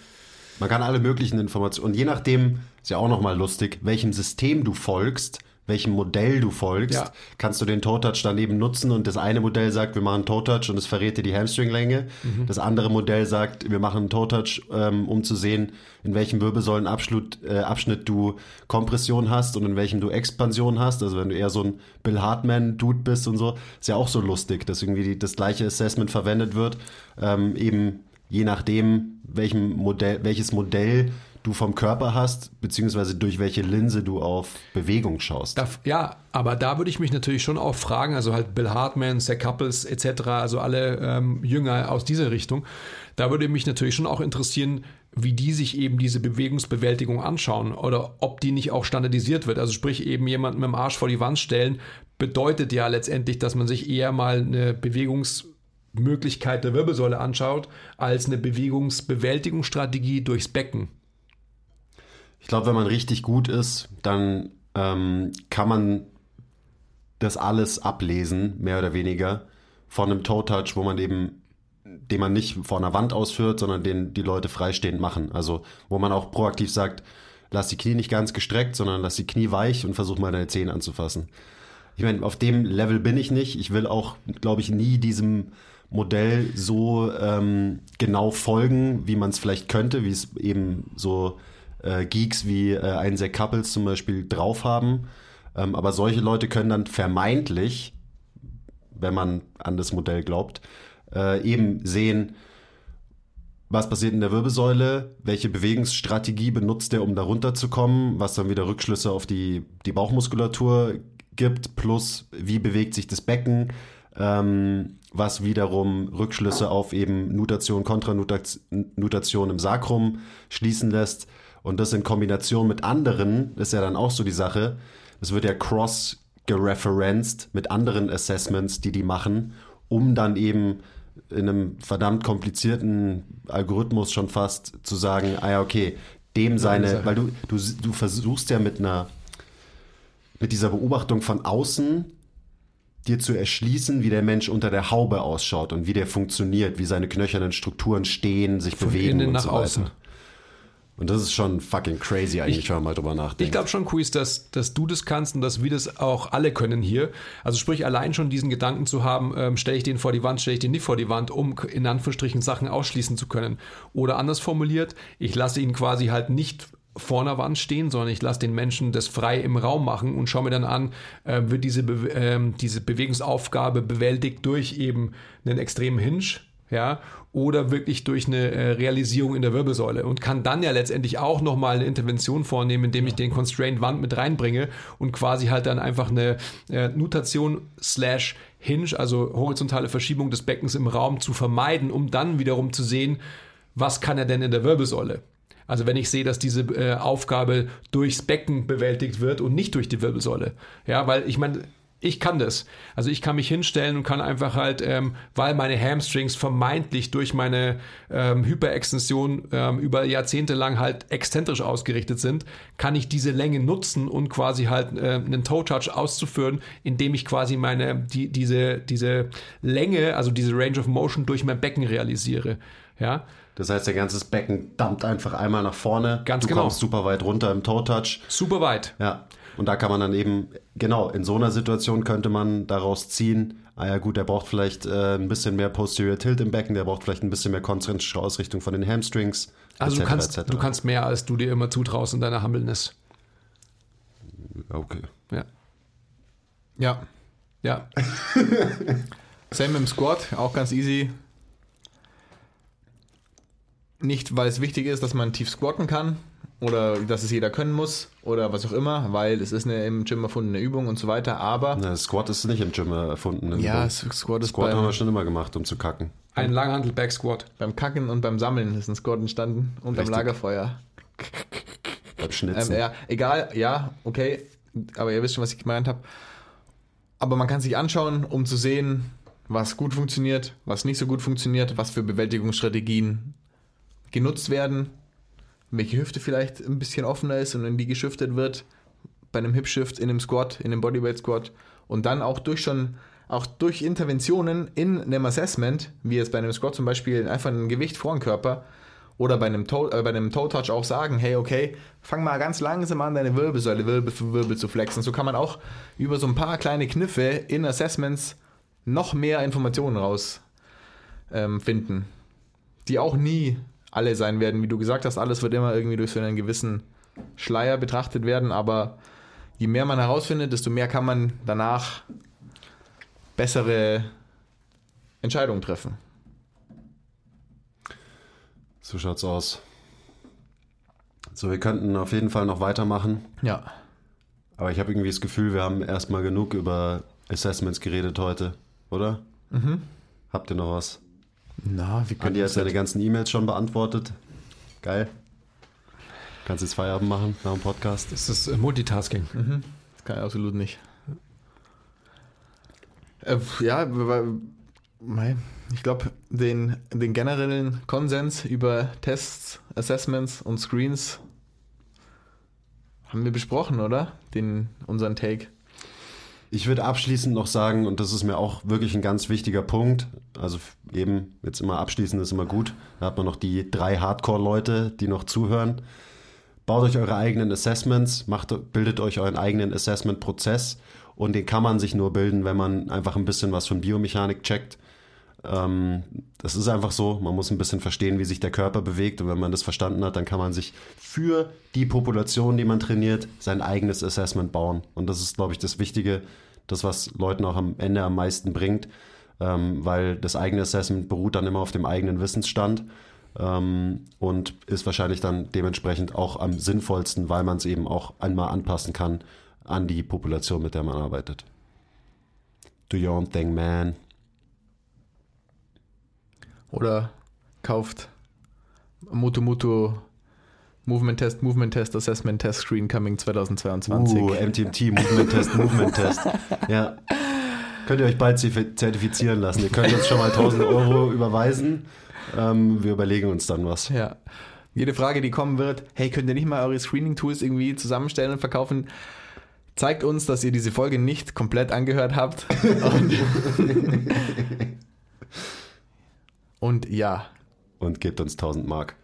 Man kann alle möglichen Informationen. Und je nachdem, ist ja auch nochmal lustig, welchem System du folgst, welchem Modell du folgst, Ja. kannst du den Toe-Touch daneben nutzen und das eine Modell sagt, wir machen Toe-Touch und es verrät dir die Hamstringlänge. Das andere Modell sagt, wir machen einen Toe-Touch, ähm, um zu sehen, in welchem Wirbelsäulenabschnitt äh, Abschnitt du Kompression hast und in welchem du Expansion hast. Also wenn du eher so ein Bill Hartman-Dude bist und so, ist ja auch so lustig, dass irgendwie die, das gleiche Assessment verwendet wird, ähm, eben je nachdem, welchem Modell, welches Modell du vom Körper hast, beziehungsweise durch welche Linse du auf Bewegung schaust. Da, ja, aber da würde ich mich natürlich schon auch fragen, also halt Bill Hartman, Zach Couples etc., also alle ähm, Jünger aus dieser Richtung, da würde mich natürlich schon auch interessieren, wie die sich eben diese Bewegungsbewältigung anschauen oder ob die nicht auch standardisiert wird. Also sprich eben jemanden mit dem Arsch vor die Wand stellen, bedeutet ja letztendlich, dass man sich eher mal eine Bewegungsmöglichkeit der Wirbelsäule anschaut, als eine Bewegungsbewältigungsstrategie durchs Becken. Ich glaube, wenn man richtig gut ist, dann ähm, kann man das alles ablesen, mehr oder weniger, von einem Toe-Touch, wo man eben, den man nicht vor einer Wand ausführt, sondern den die Leute freistehend machen. Also, wo man auch proaktiv sagt, lass die Knie nicht ganz gestreckt, sondern lass die Knie weich und versuch mal deine Zehen anzufassen. Ich meine, auf dem Level bin ich nicht. Ich will auch, glaube ich, nie diesem Modell so ähm, genau folgen, wie man es vielleicht könnte, wie es eben so äh, Geeks wie äh, ein Couples zum Beispiel drauf haben. Ähm, aber solche Leute können dann vermeintlich, wenn man an das Modell glaubt, äh, eben sehen, was passiert in der Wirbelsäule, welche Bewegungsstrategie benutzt er, um da runterzukommen, was dann wieder Rückschlüsse auf die, die Bauchmuskulatur gibt, plus wie bewegt sich das Becken, ähm, was wiederum Rückschlüsse auf eben Nutation, Kontranutation im Sakrum schließen lässt. Und das in Kombination mit anderen, ist ja dann auch so die Sache, es wird ja cross gereferenced mit anderen Assessments, die die machen, um dann eben in einem verdammt komplizierten Algorithmus schon fast zu sagen, ah ja, okay, dem seine, weil du, du, du versuchst ja mit einer, mit dieser Beobachtung von außen dir zu erschließen, wie der Mensch unter der Haube ausschaut und wie der funktioniert, wie seine knöchernen Strukturen stehen, sich Von bewegen innen und nach so weiter. außen. Und das ist schon fucking crazy eigentlich, Ich- wenn man mal drüber nachdenkt. Ich glaube schon, Quiz, dass, dass du das kannst und dass wir das auch alle können hier. Also sprich, allein schon diesen Gedanken zu haben, ähm, stelle ich den vor die Wand, stelle ich den nicht vor die Wand, um in Anführungsstrichen Sachen ausschließen zu können. Oder anders formuliert, ich lasse ihn quasi halt nicht vor einer Wand stehen, sondern ich lasse den Menschen das frei im Raum machen und schaue mir dann an, äh, wird diese, Be ähm, diese Bewegungsaufgabe bewältigt durch eben einen extremen Hinge, ja, oder wirklich durch eine äh, Realisierung in der Wirbelsäule und kann dann ja letztendlich auch nochmal eine Intervention vornehmen, indem ich den Constraint Wand mit reinbringe und quasi halt dann einfach eine äh, Nutation slash Hinge, also horizontale Verschiebung des Beckens im Raum zu vermeiden, um dann wiederum zu sehen, was kann er denn in der Wirbelsäule. Also wenn ich sehe, dass diese äh, Aufgabe durchs Becken bewältigt wird und nicht durch die Wirbelsäule. Ja, weil ich meine, ich kann das. Also ich kann mich hinstellen und kann einfach halt, ähm, weil meine Hamstrings vermeintlich durch meine ähm, Hyperextension ähm, über Jahrzehnte lang halt exzentrisch ausgerichtet sind, kann ich diese Länge nutzen und quasi halt äh, einen Toe-Touch auszuführen, indem ich quasi meine, die, diese, diese Länge, also diese Range of Motion durch mein Becken realisiere. Ja, Das heißt, der ganze Becken dampft einfach einmal nach vorne. Ganz du genau. kommst super weit runter im Toe-Touch. super weit. Ja. Und da kann man dann eben, genau, in so einer Situation könnte man daraus ziehen, ah ja gut, der braucht vielleicht äh, ein bisschen mehr Posterior Tilt im Becken, der braucht vielleicht ein bisschen mehr konzentrische Ausrichtung von den Hamstrings. Also du etc., kannst, etc.. du kannst mehr, als du dir immer zutraust in deiner Humbleness. Okay. Ja. Ja. Ja. <laughs> Same im Squat, auch ganz easy. Nicht, weil es wichtig ist, dass man tief squatten kann oder dass es jeder können muss oder was auch immer, weil es ist eine im Gym erfundene Übung und so weiter, aber Na, Squat ist nicht im Gym erfunden. Im ja, Squat ist Squat haben beim, wir schon immer gemacht, um zu kacken. Ein Langhandel Back Squat. beim Kacken und beim Sammeln ist ein Squat entstanden und Richtig. am Lagerfeuer. Beim Ähm, Schnitzen. ja, egal, ja, okay, aber ihr wisst schon, was ich gemeint habe. Aber man kann sich anschauen, um zu sehen, was gut funktioniert, was nicht so gut funktioniert, was für Bewältigungsstrategien genutzt werden, welche Hüfte vielleicht ein bisschen offener ist und in die geschiftet wird, bei einem Hip Shift, in einem Squat, in einem Bodyweight Squat und dann auch durch schon auch durch Interventionen in einem Assessment, wie jetzt bei einem Squat zum Beispiel einfach ein Gewicht vor dem Körper oder bei einem Toe, äh, bei einem Toe Touch auch sagen, hey, okay, fang mal ganz langsam an, deine Wirbelsäule Wirbel für Wirbel zu flexen. So kann man auch über so ein paar kleine Kniffe in Assessments noch mehr Informationen raus ähm, die auch nie alle sein werden. Wie du gesagt hast, alles wird immer irgendwie durch so einen gewissen Schleier betrachtet werden, aber je mehr man herausfindet, desto mehr kann man danach bessere Entscheidungen treffen. So schaut's aus. So, wir könnten auf jeden Fall noch weitermachen. Ja. Aber ich habe irgendwie das Gefühl, wir haben erstmal genug über Assessments geredet heute, oder? Mhm. Habt ihr noch was? Na, wie Andi hat seine ganzen E-Mails schon beantwortet. Geil. Kannst jetzt Feierabend machen nach dem Podcast. Das ist äh, Multitasking. Das kann ich absolut nicht. Äh, ja, ich glaube, den, den generellen Konsens über Tests, Assessments und Screens haben wir besprochen, oder? Den, unseren Take. Ich würde abschließend noch sagen, und das ist mir auch wirklich ein ganz wichtiger Punkt, also eben jetzt immer abschließend ist immer gut, da hat man noch die drei Hardcore-Leute, die noch zuhören. Baut euch eure eigenen Assessments, macht, bildet euch euren eigenen Assessment-Prozess und den kann man sich nur bilden, wenn man einfach ein bisschen was von Biomechanik checkt. Ähm, das ist einfach so, man muss ein bisschen verstehen, wie sich der Körper bewegt und wenn man das verstanden hat, dann kann man sich für die Population, die man trainiert, sein eigenes Assessment bauen. Und das ist, glaube ich, das Wichtige, das, was Leuten auch am Ende am meisten bringt, ähm, weil das eigene Assessment beruht dann immer auf dem eigenen Wissensstand ähm, und ist wahrscheinlich dann dementsprechend auch am sinnvollsten, weil man es eben auch einmal anpassen kann an die Population, mit der man arbeitet. Do your own thing, man. Oder kauft Moto Moto Movement Test, Movement Test, Assessment Test Screen Coming 2022. Uh, MTMT, Movement Test, Movement Test. <laughs> Ja. Könnt ihr euch bald zertif- zertifizieren lassen. Ihr könnt uns schon mal 1000 Euro überweisen. Ähm, wir überlegen uns dann was. Ja. Jede Frage, die kommen wird, hey, könnt ihr nicht mal eure Screening-Tools irgendwie zusammenstellen und verkaufen? Zeigt uns, dass ihr diese Folge nicht komplett angehört habt. <laughs> <laughs> Und, ja, Und gebt uns 1000 Mark.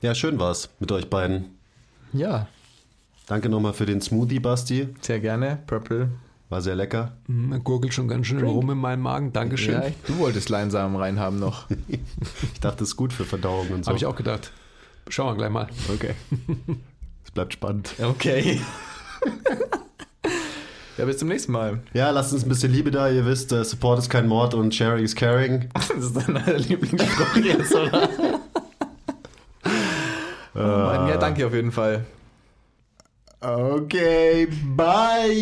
Ja, schön war's mit euch beiden. ja, Danke nochmal für den Smoothie, Basti. sehr gerne. Purple. War sehr lecker. Hm, er gurgelt schon ganz schön rum in meinem Magen. Dankeschön. Ja, du wolltest Leinsamen reinhaben noch. <laughs> Ich dachte, das ist gut für Verdauung und so. Habe ich auch gedacht. Schauen wir gleich mal. Okay. <laughs> Es bleibt spannend. Okay. <laughs> ja, bis zum nächsten Mal. Ja, lasst uns ein bisschen Liebe da. Ihr wisst, äh, Support ist kein Mord und Sharing is caring. <laughs> Das ist dein Lieblingsspruch jetzt, oder? <laughs> oh Mann, ja, danke auf jeden Fall. Okay, bye.